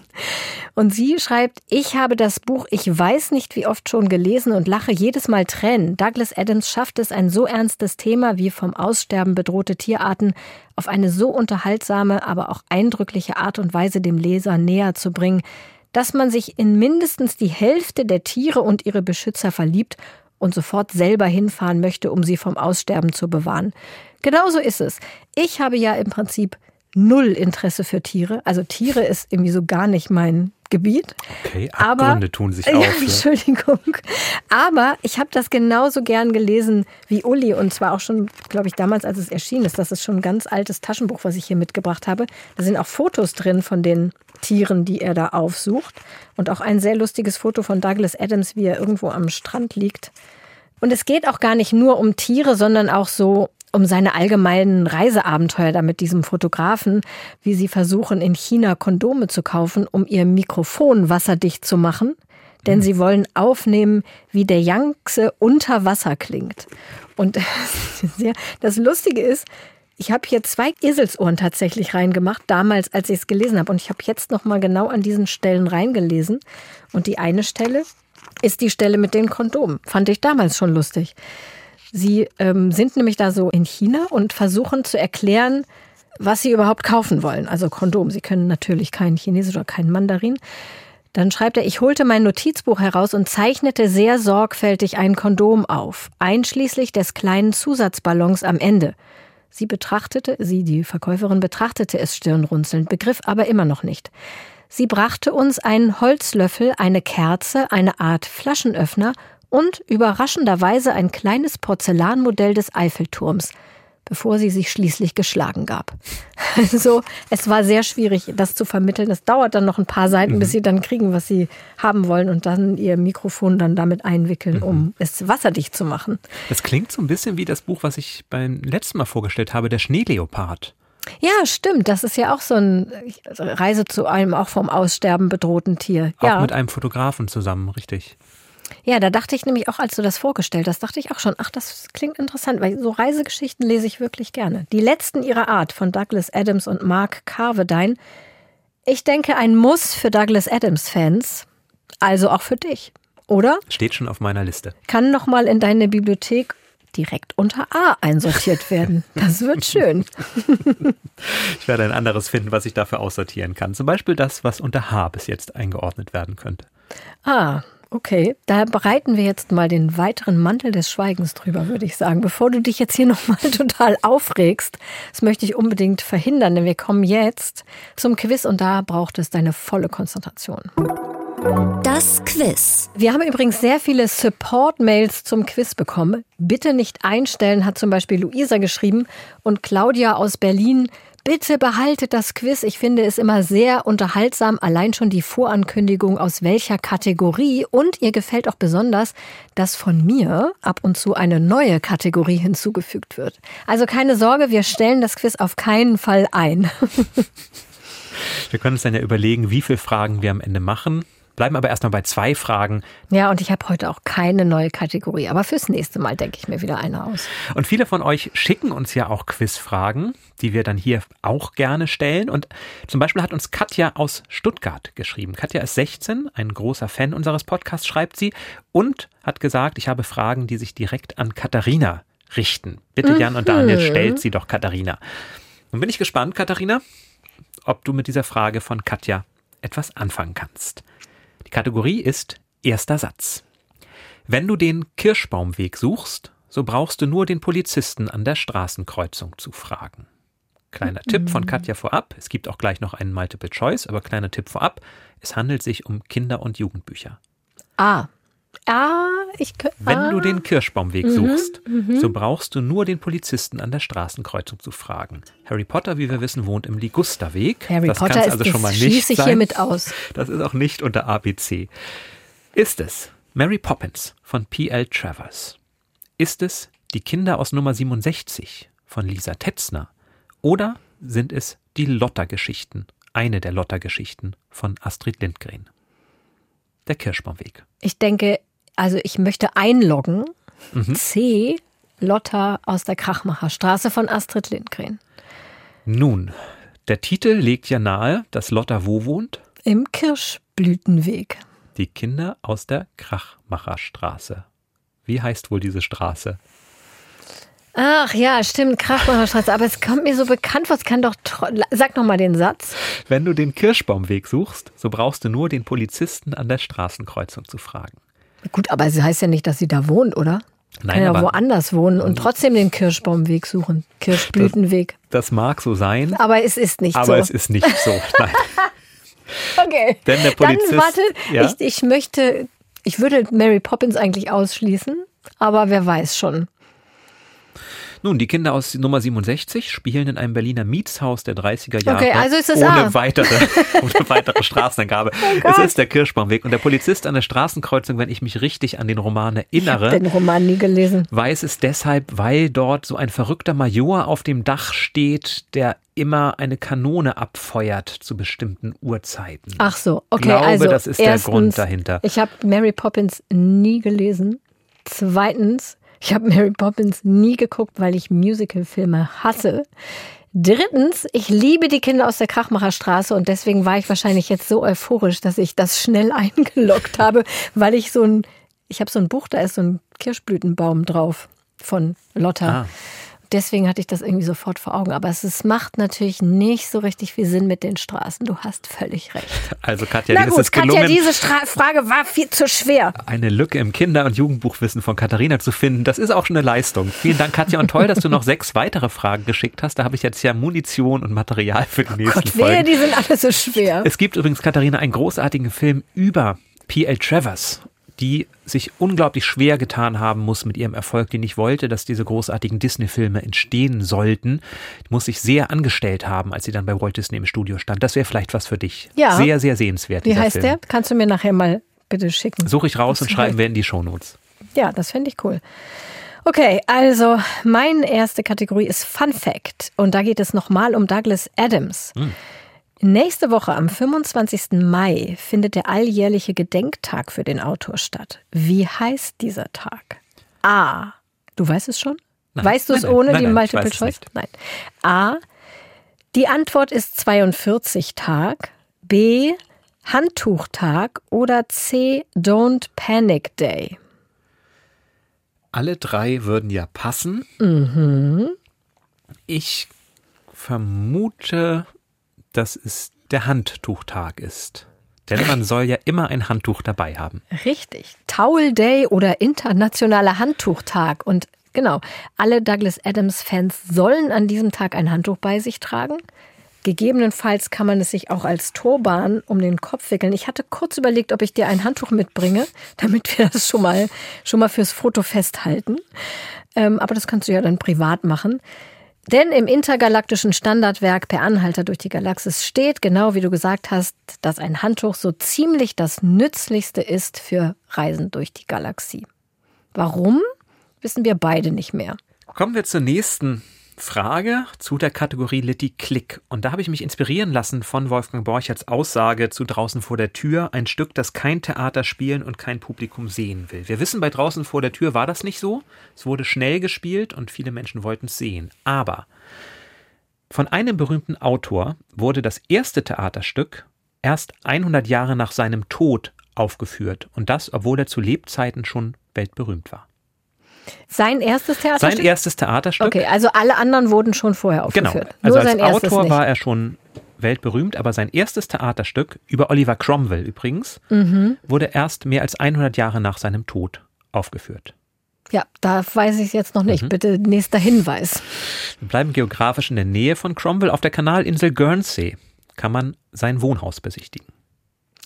und sie schreibt, ich habe das Buch, ich weiß nicht wie oft schon gelesen und lache jedes Mal Tränen. Douglas Adams schafft es, ein so ernstes Thema wie vom Aussterben bedrohte Tierarten auf eine so unterhaltsame, aber auch eindrückliche Art und Weise dem Leser näher zu bringen, dass man sich in mindestens die Hälfte der Tiere und ihre Beschützer verliebt und sofort selber hinfahren möchte, um sie vom Aussterben zu bewahren. Genauso ist es. Ich habe ja im Prinzip null Interesse für Tiere. Also Tiere ist irgendwie so gar nicht mein Gebiet. Okay, Abgründe aber, tun sich auf. Ja, Entschuldigung. Aber ich habe das genauso gern gelesen wie Uli und zwar auch schon, glaube ich, damals, als es erschienen ist. Das ist schon ein ganz altes Taschenbuch, was ich hier mitgebracht habe. Da sind auch Fotos drin von den Tieren, die er da aufsucht. Und auch ein sehr lustiges Foto von Douglas Adams, wie er irgendwo am Strand liegt. Und es geht auch gar nicht nur um Tiere, sondern auch so um seine allgemeinen Reiseabenteuer da mit diesem Fotografen, wie sie versuchen, in China Kondome zu kaufen, um ihr Mikrofon wasserdicht zu machen. Denn sie wollen aufnehmen, wie der Yangtze unter Wasser klingt. Und das Lustige ist, ich habe hier zwei Eselsohren tatsächlich reingemacht, damals, als ich es gelesen habe. Und ich habe jetzt nochmal genau an diesen Stellen reingelesen. Und die eine Stelle ist die Stelle mit den Kondomen. Fand ich damals schon lustig. Sie ähm, sind nämlich da so in China und versuchen zu erklären, was sie überhaupt kaufen wollen. Also Kondom. Sie können natürlich kein Chinesisch oder kein Mandarin. Dann schreibt er, ich holte mein Notizbuch heraus und zeichnete sehr sorgfältig ein Kondom auf, einschließlich des kleinen Zusatzballons am Ende. Sie betrachtete, sie, die Verkäuferin, betrachtete es stirnrunzelnd, begriff aber immer noch nicht. Sie brachte uns einen Holzlöffel, eine Kerze, eine Art Flaschenöffner und überraschenderweise ein kleines Porzellanmodell des Eiffelturms bevor sie sich schließlich geschlagen gab. Also es war sehr schwierig, das zu vermitteln. Es dauert dann noch ein paar Seiten, mhm. bis sie dann kriegen, was sie haben wollen und dann ihr Mikrofon dann damit einwickeln, mhm. um es wasserdicht zu machen. Das klingt so ein bisschen wie das Buch, was ich beim letzten Mal vorgestellt habe, der Schneeleopard. Ja, stimmt. Das ist ja auch so eine Reise zu einem auch vom Aussterben bedrohten Tier. Auch ja. mit einem Fotografen zusammen, richtig. Ja, da dachte ich nämlich auch, als du das vorgestellt hast, dachte ich auch schon, ach, das klingt interessant, weil so Reisegeschichten lese ich wirklich gerne. Die letzten ihrer Art von Douglas Adams und Mark Carvedine. Ich denke, ein Muss für Douglas Adams-Fans, also auch für dich, oder? Steht schon auf meiner Liste. Kann nochmal in deine Bibliothek direkt unter A einsortiert werden. Das wird schön. ich werde ein anderes finden, was ich dafür aussortieren kann. Zum Beispiel das, was unter H bis jetzt eingeordnet werden könnte. Ah, Okay, da bereiten wir jetzt mal den weiteren Mantel des Schweigens drüber, würde ich sagen. Bevor du dich jetzt hier nochmal total aufregst, das möchte ich unbedingt verhindern, denn wir kommen jetzt zum Quiz und da braucht es deine volle Konzentration. Das Quiz. Wir haben übrigens sehr viele Support-Mails zum Quiz bekommen. Bitte nicht einstellen, hat zum Beispiel Luisa geschrieben und Claudia aus Berlin Bitte behaltet das Quiz. Ich finde es immer sehr unterhaltsam. Allein schon die Vorankündigung, aus welcher Kategorie. Und ihr gefällt auch besonders, dass von mir ab und zu eine neue Kategorie hinzugefügt wird. Also keine Sorge, wir stellen das Quiz auf keinen Fall ein. wir können uns dann ja überlegen, wie viele Fragen wir am Ende machen bleiben aber erstmal bei zwei Fragen. Ja, und ich habe heute auch keine neue Kategorie, aber fürs nächste Mal denke ich mir wieder eine aus. Und viele von euch schicken uns ja auch Quizfragen, die wir dann hier auch gerne stellen. Und zum Beispiel hat uns Katja aus Stuttgart geschrieben. Katja ist 16, ein großer Fan unseres Podcasts, schreibt sie, und hat gesagt, ich habe Fragen, die sich direkt an Katharina richten. Bitte mhm. Jan und Daniel, stellt sie doch Katharina. Nun bin ich gespannt, Katharina, ob du mit dieser Frage von Katja etwas anfangen kannst. Kategorie ist erster Satz. Wenn du den Kirschbaumweg suchst, so brauchst du nur den Polizisten an der Straßenkreuzung zu fragen. Kleiner mhm. Tipp von Katja vorab. Es gibt auch gleich noch einen Multiple Choice, aber kleiner Tipp vorab. Es handelt sich um Kinder- und Jugendbücher. Ah. Ah, ich Wenn ah. du den Kirschbaumweg mhm, suchst, mhm. so brauchst du nur den Polizisten an der Straßenkreuzung zu fragen. Harry Potter, wie wir wissen, wohnt im Ligusterweg. Harry das Potter ist also schon mal nicht schließe ich hiermit aus. Das ist auch nicht unter ABC. Ist es Mary Poppins von P.L. Travers? Ist es Die Kinder aus Nummer 67 von Lisa Tetzner? Oder sind es die Lotter-Geschichten, eine der Lotter-Geschichten von Astrid Lindgren? Der Kirschbaumweg. Ich denke, also ich möchte einloggen. Mhm. C Lotta aus der Krachmacherstraße von Astrid Lindgren. Nun, der Titel legt ja nahe, dass Lotta wo wohnt? Im Kirschblütenweg. Die Kinder aus der Krachmacherstraße. Wie heißt wohl diese Straße? Ach ja, stimmt, Krachmacherstraße. Aber es kommt mir so bekannt vor. Es kann doch. Sag noch mal den Satz. Wenn du den Kirschbaumweg suchst, so brauchst du nur den Polizisten an der Straßenkreuzung zu fragen. Gut, aber es heißt ja nicht, dass sie da wohnt, oder? Nein, kann ja aber woanders wohnen und trotzdem den Kirschbaumweg suchen. Kirschblütenweg. das mag so sein, aber es ist nicht aber so. es ist nicht so. Nein. okay. Denn der Polizist, Dann warte, ja? ich, ich möchte, ich würde Mary Poppins eigentlich ausschließen, aber wer weiß schon. Nun, die Kinder aus Nummer 67 spielen in einem Berliner Mietshaus der 30er Jahre Okay, also ist es ohne, A. Oh weitere, ohne weitere Straßenangabe. es ist der Kirschbaumweg und der Polizist an der Straßenkreuzung, wenn ich mich richtig an den Roman Ich erinnere, den Roman nie gelesen. weiß es deshalb, weil dort so ein verrückter Major auf dem Dach steht, der immer eine Kanone abfeuert zu bestimmten Uhrzeiten. Ach so, okay. glaube, also das ist der erstens, Grund dahinter. Ich habe Mary Poppins nie gelesen. Zweitens, ich habe Mary Poppins nie geguckt, weil ich Musicalfilme hasse. Drittens, ich liebe die Kinder aus der Krachmacherstraße und deswegen war ich wahrscheinlich jetzt so euphorisch, dass ich das schnell eingeloggt habe, weil ich so ein, ich habe so ein Buch, da ist so ein Kirschblütenbaum drauf von Lotta. Ah. Deswegen hatte ich das irgendwie sofort vor Augen. Aber es, es macht natürlich nicht so richtig viel Sinn mit den Straßen. Du hast völlig recht. Also Katja, Na ist gut, es gelungen, Katja, diese Stra Frage war viel zu schwer. eine Lücke im Kinder- und Jugendbuchwissen von Katharina zu finden. Das ist auch schon eine Leistung. Vielen Dank, Katja. Und toll, dass du noch sechs weitere Fragen geschickt hast. Da habe ich jetzt ja Munition und Material für die nächsten Gott, wehe, Folgen. die sind alle so schwer. Es gibt übrigens, Katharina, einen großartigen Film über P.L. Travers, die sich unglaublich schwer getan haben muss mit ihrem Erfolg, die nicht wollte, dass diese großartigen Disney-Filme entstehen sollten. Die muss sich sehr angestellt haben, als sie dann bei Walt Disney im Studio stand. Das wäre vielleicht was für dich. Ja. Sehr, sehr sehenswert. Wie heißt Film. der? Kannst du mir nachher mal bitte schicken? Suche ich raus und schreiben wir in die Shownotes. Ja, das fände ich cool. Okay, also meine erste Kategorie ist Fun Fact. Und da geht es nochmal um Douglas Adams. Nächste Woche am 25. Mai findet der alljährliche Gedenktag für den Autor statt. Wie heißt dieser Tag? A. Du weißt es schon? Nein. weißt du es Nein, ohne nein, die Multiple Choice? Nein. A. Die Antwort ist 42 Tag. B. Handtuchtag. Oder C. Don't Panic Day. Alle drei würden ja passen. Mhm. Ich vermute, dass es der Handtuchtag ist. Denn man soll ja immer ein Handtuch dabei haben. Richtig. Towel Day oder Internationaler Handtuchtag. Und genau, alle Douglas Adams-Fans sollen an diesem Tag ein Handtuch bei sich tragen. Gegebenenfalls kann man es sich auch als Turban um den Kopf wickeln. Ich hatte kurz überlegt, ob ich dir ein Handtuch mitbringe, damit wir das schon mal, schon mal fürs Foto festhalten. Ähm, aber das kannst du ja dann privat machen. Denn im intergalaktischen Standardwerk Per Anhalter durch die Galaxis steht, genau wie du gesagt hast, dass ein Handtuch so ziemlich das Nützlichste ist für Reisen durch die Galaxie. Warum? Wissen wir beide nicht mehr. Kommen wir zur nächsten Frage zu der Kategorie Litty Click. Und da habe ich mich inspirieren lassen von Wolfgang Borcherts Aussage zu Draußen vor der Tür, ein Stück, das kein Theater spielen und kein Publikum sehen will. Wir wissen, bei Draußen vor der Tür war das nicht so. Es wurde schnell gespielt und viele Menschen wollten es sehen. Aber von einem berühmten Autor wurde das erste Theaterstück erst 100 Jahre nach seinem Tod aufgeführt. Und das, obwohl er zu Lebzeiten schon weltberühmt war. Sein erstes Theaterstück? Sein erstes Theaterstück. Okay, also alle anderen wurden schon vorher Genau. aufgeführt. Also Nur als Autor nicht. war er schon weltberühmt, aber sein erstes Theaterstück, über Oliver Cromwell übrigens, Mhm. wurde erst mehr als 100 Jahre nach seinem Tod aufgeführt. Ja, da weiß ich es jetzt noch nicht. Mhm. Bitte nächster Hinweis. Wir bleiben geografisch in der Nähe von Cromwell. Auf der Kanalinsel Guernsey kann man sein Wohnhaus besichtigen.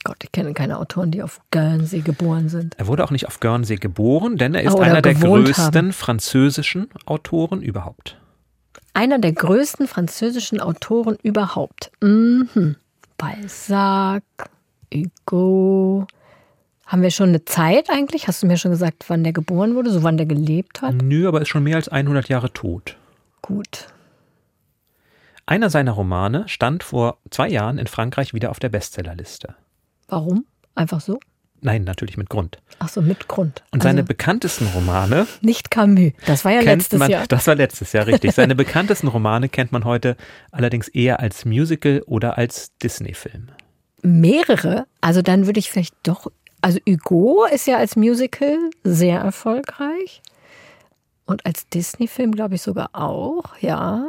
Gott, ich kenne keine Autoren, die auf Guernsey geboren sind. Er wurde auch nicht auf Guernsey geboren, denn er ist Oder einer der größten haben. französischen Autoren überhaupt. Einer der größten französischen Autoren überhaupt. Mhm. Balzac, Hugo. Haben wir schon eine Zeit eigentlich? Hast du mir schon gesagt, wann der geboren wurde, so wann der gelebt hat? Nö, aber ist schon mehr als 100 Jahre tot. Gut. Einer seiner Romane stand vor zwei Jahren in Frankreich wieder auf der Bestsellerliste. Warum? Einfach so? Nein, natürlich mit Grund. Ach so, mit Grund. Und seine also bekanntesten Romane. Nicht Camus. Das war ja letztes man, Jahr. Das war letztes Jahr, richtig. Seine bekanntesten Romane kennt man heute allerdings eher als Musical oder als Disney-Film. Mehrere? Also dann würde ich vielleicht doch. Also Hugo ist ja als Musical sehr erfolgreich. Und als Disney-Film glaube ich sogar auch, ja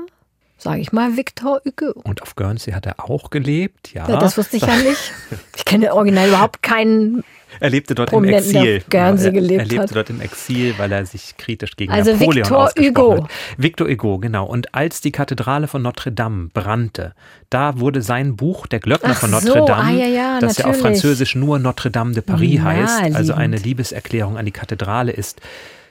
sage ich mal, Victor Hugo. Und auf Guernsey hat er auch gelebt, ja. ja das wusste ich ja nicht. Ich kenne original überhaupt keinen. Er lebte dort im Exil. Guernsey gelebt er, er lebte hat. dort im Exil, weil er sich kritisch gegen also Napoleon Victor ausgesprochen Hugo. hat. Victor Hugo, genau. Und als die Kathedrale von Notre Dame brannte, da wurde sein Buch Der Glöckner Ach von Notre so, Dame, ah, ja, ja, das ja auf natürlich. Französisch nur Notre Dame de Paris Ja, heißt, also liebend. eine Liebeserklärung an die Kathedrale ist,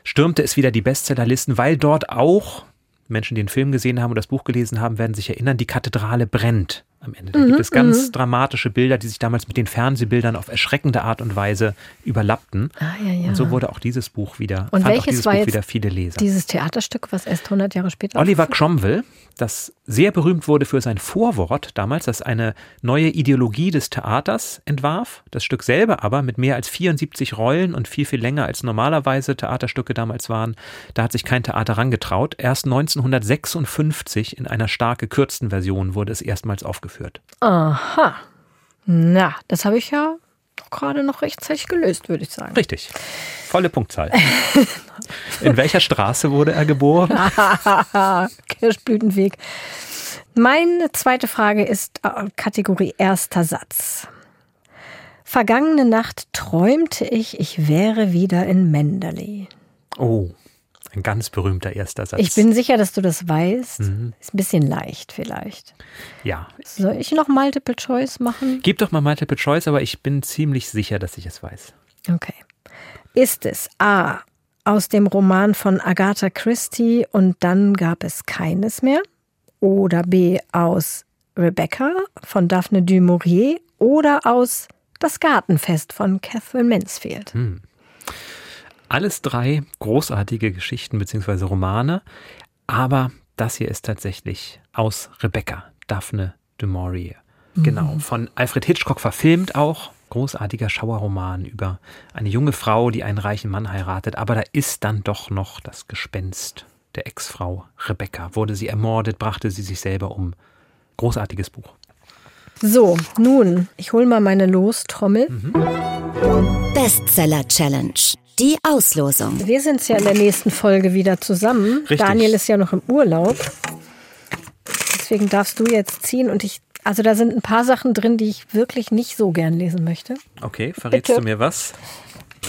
stürmte es wieder die Bestsellerlisten, weil dort auch Menschen, die den Film gesehen haben und das Buch gelesen haben, werden sich erinnern, die Kathedrale brennt am Ende. Da Mhm, gibt es ganz dramatische Bilder, die sich damals mit den Fernsehbildern auf erschreckende Art und Weise überlappten. Ah, ja, ja. Und so wurde auch dieses Buch wieder, Und fand auch welches dieses war Buch jetzt wieder viele Leser. Dieses Theaterstück, was erst 100 Jahre später. Oliver Cromwell, das sehr berühmt wurde für sein Vorwort damals, das eine neue Ideologie des Theaters entwarf. Das Stück selber aber mit mehr als 74 Rollen und viel, viel länger als normalerweise Theaterstücke damals waren, da hat sich kein Theater rangetraut. Erst 1956 in einer stark gekürzten Version wurde es erstmals aufgeführt. Aha. Na, das habe ich ja gerade noch rechtzeitig gelöst, würde ich sagen. Richtig. Volle Punktzahl. In welcher Straße wurde er geboren? Kirschblütenweg. Meine zweite Frage ist äh, Kategorie erster Satz. Vergangene Nacht träumte ich, ich wäre wieder in Menderley. Oh, ein ganz berühmter erster Satz. Ich bin sicher, dass du das weißt. Mhm. Ist ein bisschen leicht vielleicht. ja, Soll ich noch Multiple Choice machen? Gib doch mal Multiple Choice, aber ich bin ziemlich sicher, dass ich es weiß. Okay. Ist es A aus dem Roman von Agatha Christie und dann gab es keines mehr? Oder B aus Rebecca von Daphne du Maurier oder aus Das Gartenfest von Catherine Mansfield? Alles drei großartige Geschichten bzw. Romane, aber das hier ist tatsächlich aus Rebecca, Daphne du Maurier. Genau, von Alfred Hitchcock verfilmt auch. Großartiger Schauerroman über eine junge Frau, die einen reichen Mann heiratet, aber da ist dann doch noch das Gespenst der Ex-Frau Rebecca. Wurde sie ermordet, brachte sie sich selber um. Großartiges Buch. So, nun, ich hole mal meine Lostrommel. Bestseller Challenge. Die Auslosung. Wir sind ja in der nächsten Folge wieder zusammen. Richtig. Daniel ist ja noch im Urlaub. Deswegen darfst du jetzt ziehen und ich, also da sind ein paar Sachen drin, die ich wirklich nicht so gern lesen möchte. Okay, verrätst Bitte. du mir was?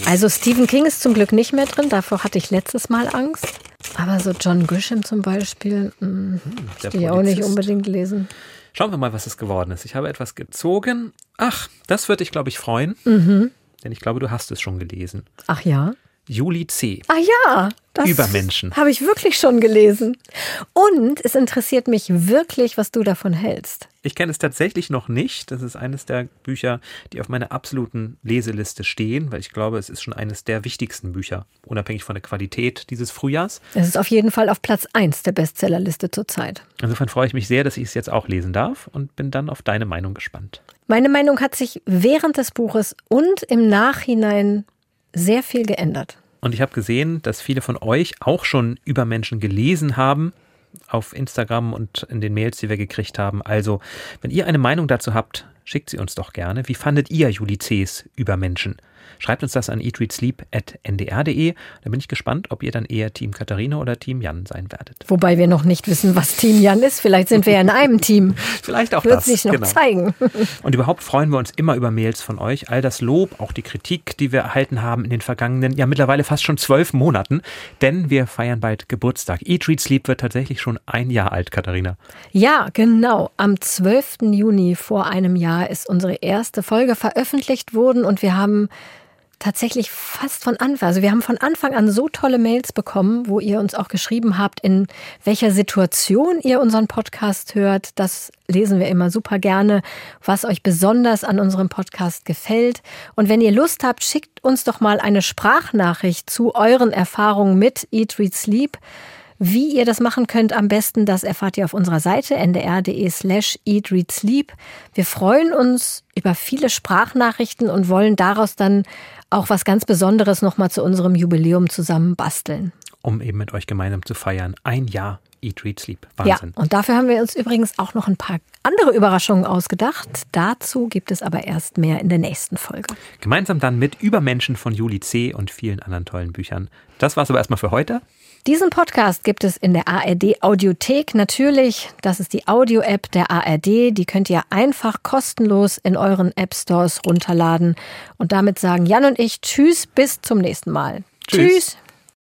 Also Stephen King ist zum Glück nicht mehr drin, davor hatte ich letztes Mal Angst. Aber so John Grisham zum Beispiel, mh, der die ich auch nicht unbedingt lesen. Schauen wir mal, was es geworden ist. Ich habe etwas gezogen. Ach, das wird dich, glaube ich, freuen. Mhm. Denn ich glaube, du hast es schon gelesen. Ach ja. Juli C. Ah ja, das Übermenschen. habe ich wirklich schon gelesen. Und es interessiert mich wirklich, was du davon hältst. Ich kenne es tatsächlich noch nicht. Das ist eines der Bücher, die auf meiner absoluten Leseliste stehen, weil ich glaube, es ist schon eines der wichtigsten Bücher, unabhängig von der Qualität dieses Frühjahrs. Es ist auf jeden Fall auf Platz 1 der Bestsellerliste zurzeit. Insofern freue ich mich sehr, dass ich es jetzt auch lesen darf und bin dann auf deine Meinung gespannt. Meine Meinung hat sich während des Buches und im Nachhinein sehr viel geändert. Und ich habe gesehen, dass viele von euch auch schon Übermenschen gelesen haben auf Instagram und in den Mails, die wir gekriegt haben. Also, wenn ihr eine Meinung dazu habt, schickt sie uns doch gerne. Wie fandet ihr Juli C.'s Übermenschen? Schreibt uns das an eatreadsleep.ndr.de. Da bin ich gespannt, ob ihr dann eher Team Katharina oder Team Jan sein werdet. Wobei wir noch nicht wissen, was Team Jan ist. Vielleicht sind wir ja in einem Team. Vielleicht auch Wird das. sich noch genau. zeigen. Und überhaupt freuen wir uns immer über Mails von euch. All das Lob, auch die Kritik, die wir erhalten haben in den vergangenen, ja mittlerweile fast schon zwölf Monaten. Denn wir feiern bald Geburtstag. Eat, Read, Sleep wird tatsächlich schon ein Jahr alt, Katharina. Ja, genau. Am 12. Juni vor einem Jahr ist unsere erste Folge veröffentlicht worden und wir haben tatsächlich fast von Anfang, also wir haben von Anfang an so tolle Mails bekommen, wo ihr uns auch geschrieben habt, in welcher Situation ihr unseren Podcast hört. Das lesen wir immer super gerne, was euch besonders an unserem Podcast gefällt. Und wenn ihr Lust habt, schickt uns doch mal eine Sprachnachricht zu euren Erfahrungen mit Eat, Read, Sleep. Wie ihr das machen könnt am besten, das erfahrt ihr auf unserer Seite ndr.de slash eatreadsleep. Wir freuen uns über viele Sprachnachrichten und wollen daraus dann auch was ganz Besonderes nochmal zu unserem Jubiläum zusammen basteln. Um eben mit euch gemeinsam zu feiern. Ein Jahr Eat, Read, Sleep. Wahnsinn. Ja, und dafür haben wir uns übrigens auch noch ein paar andere Überraschungen ausgedacht. Dazu gibt es aber erst mehr in der nächsten Folge. Gemeinsam dann mit Übermenschen von Juli C. und vielen anderen tollen Büchern. Das war's aber erstmal für heute. Diesen Podcast gibt es in der ARD Audiothek natürlich. Das ist die Audio-App der ARD. Die könnt ihr einfach kostenlos in euren App Stores runterladen. Und damit sagen Jan und ich Tschüss, bis zum nächsten Mal. Tschüss. tschüss.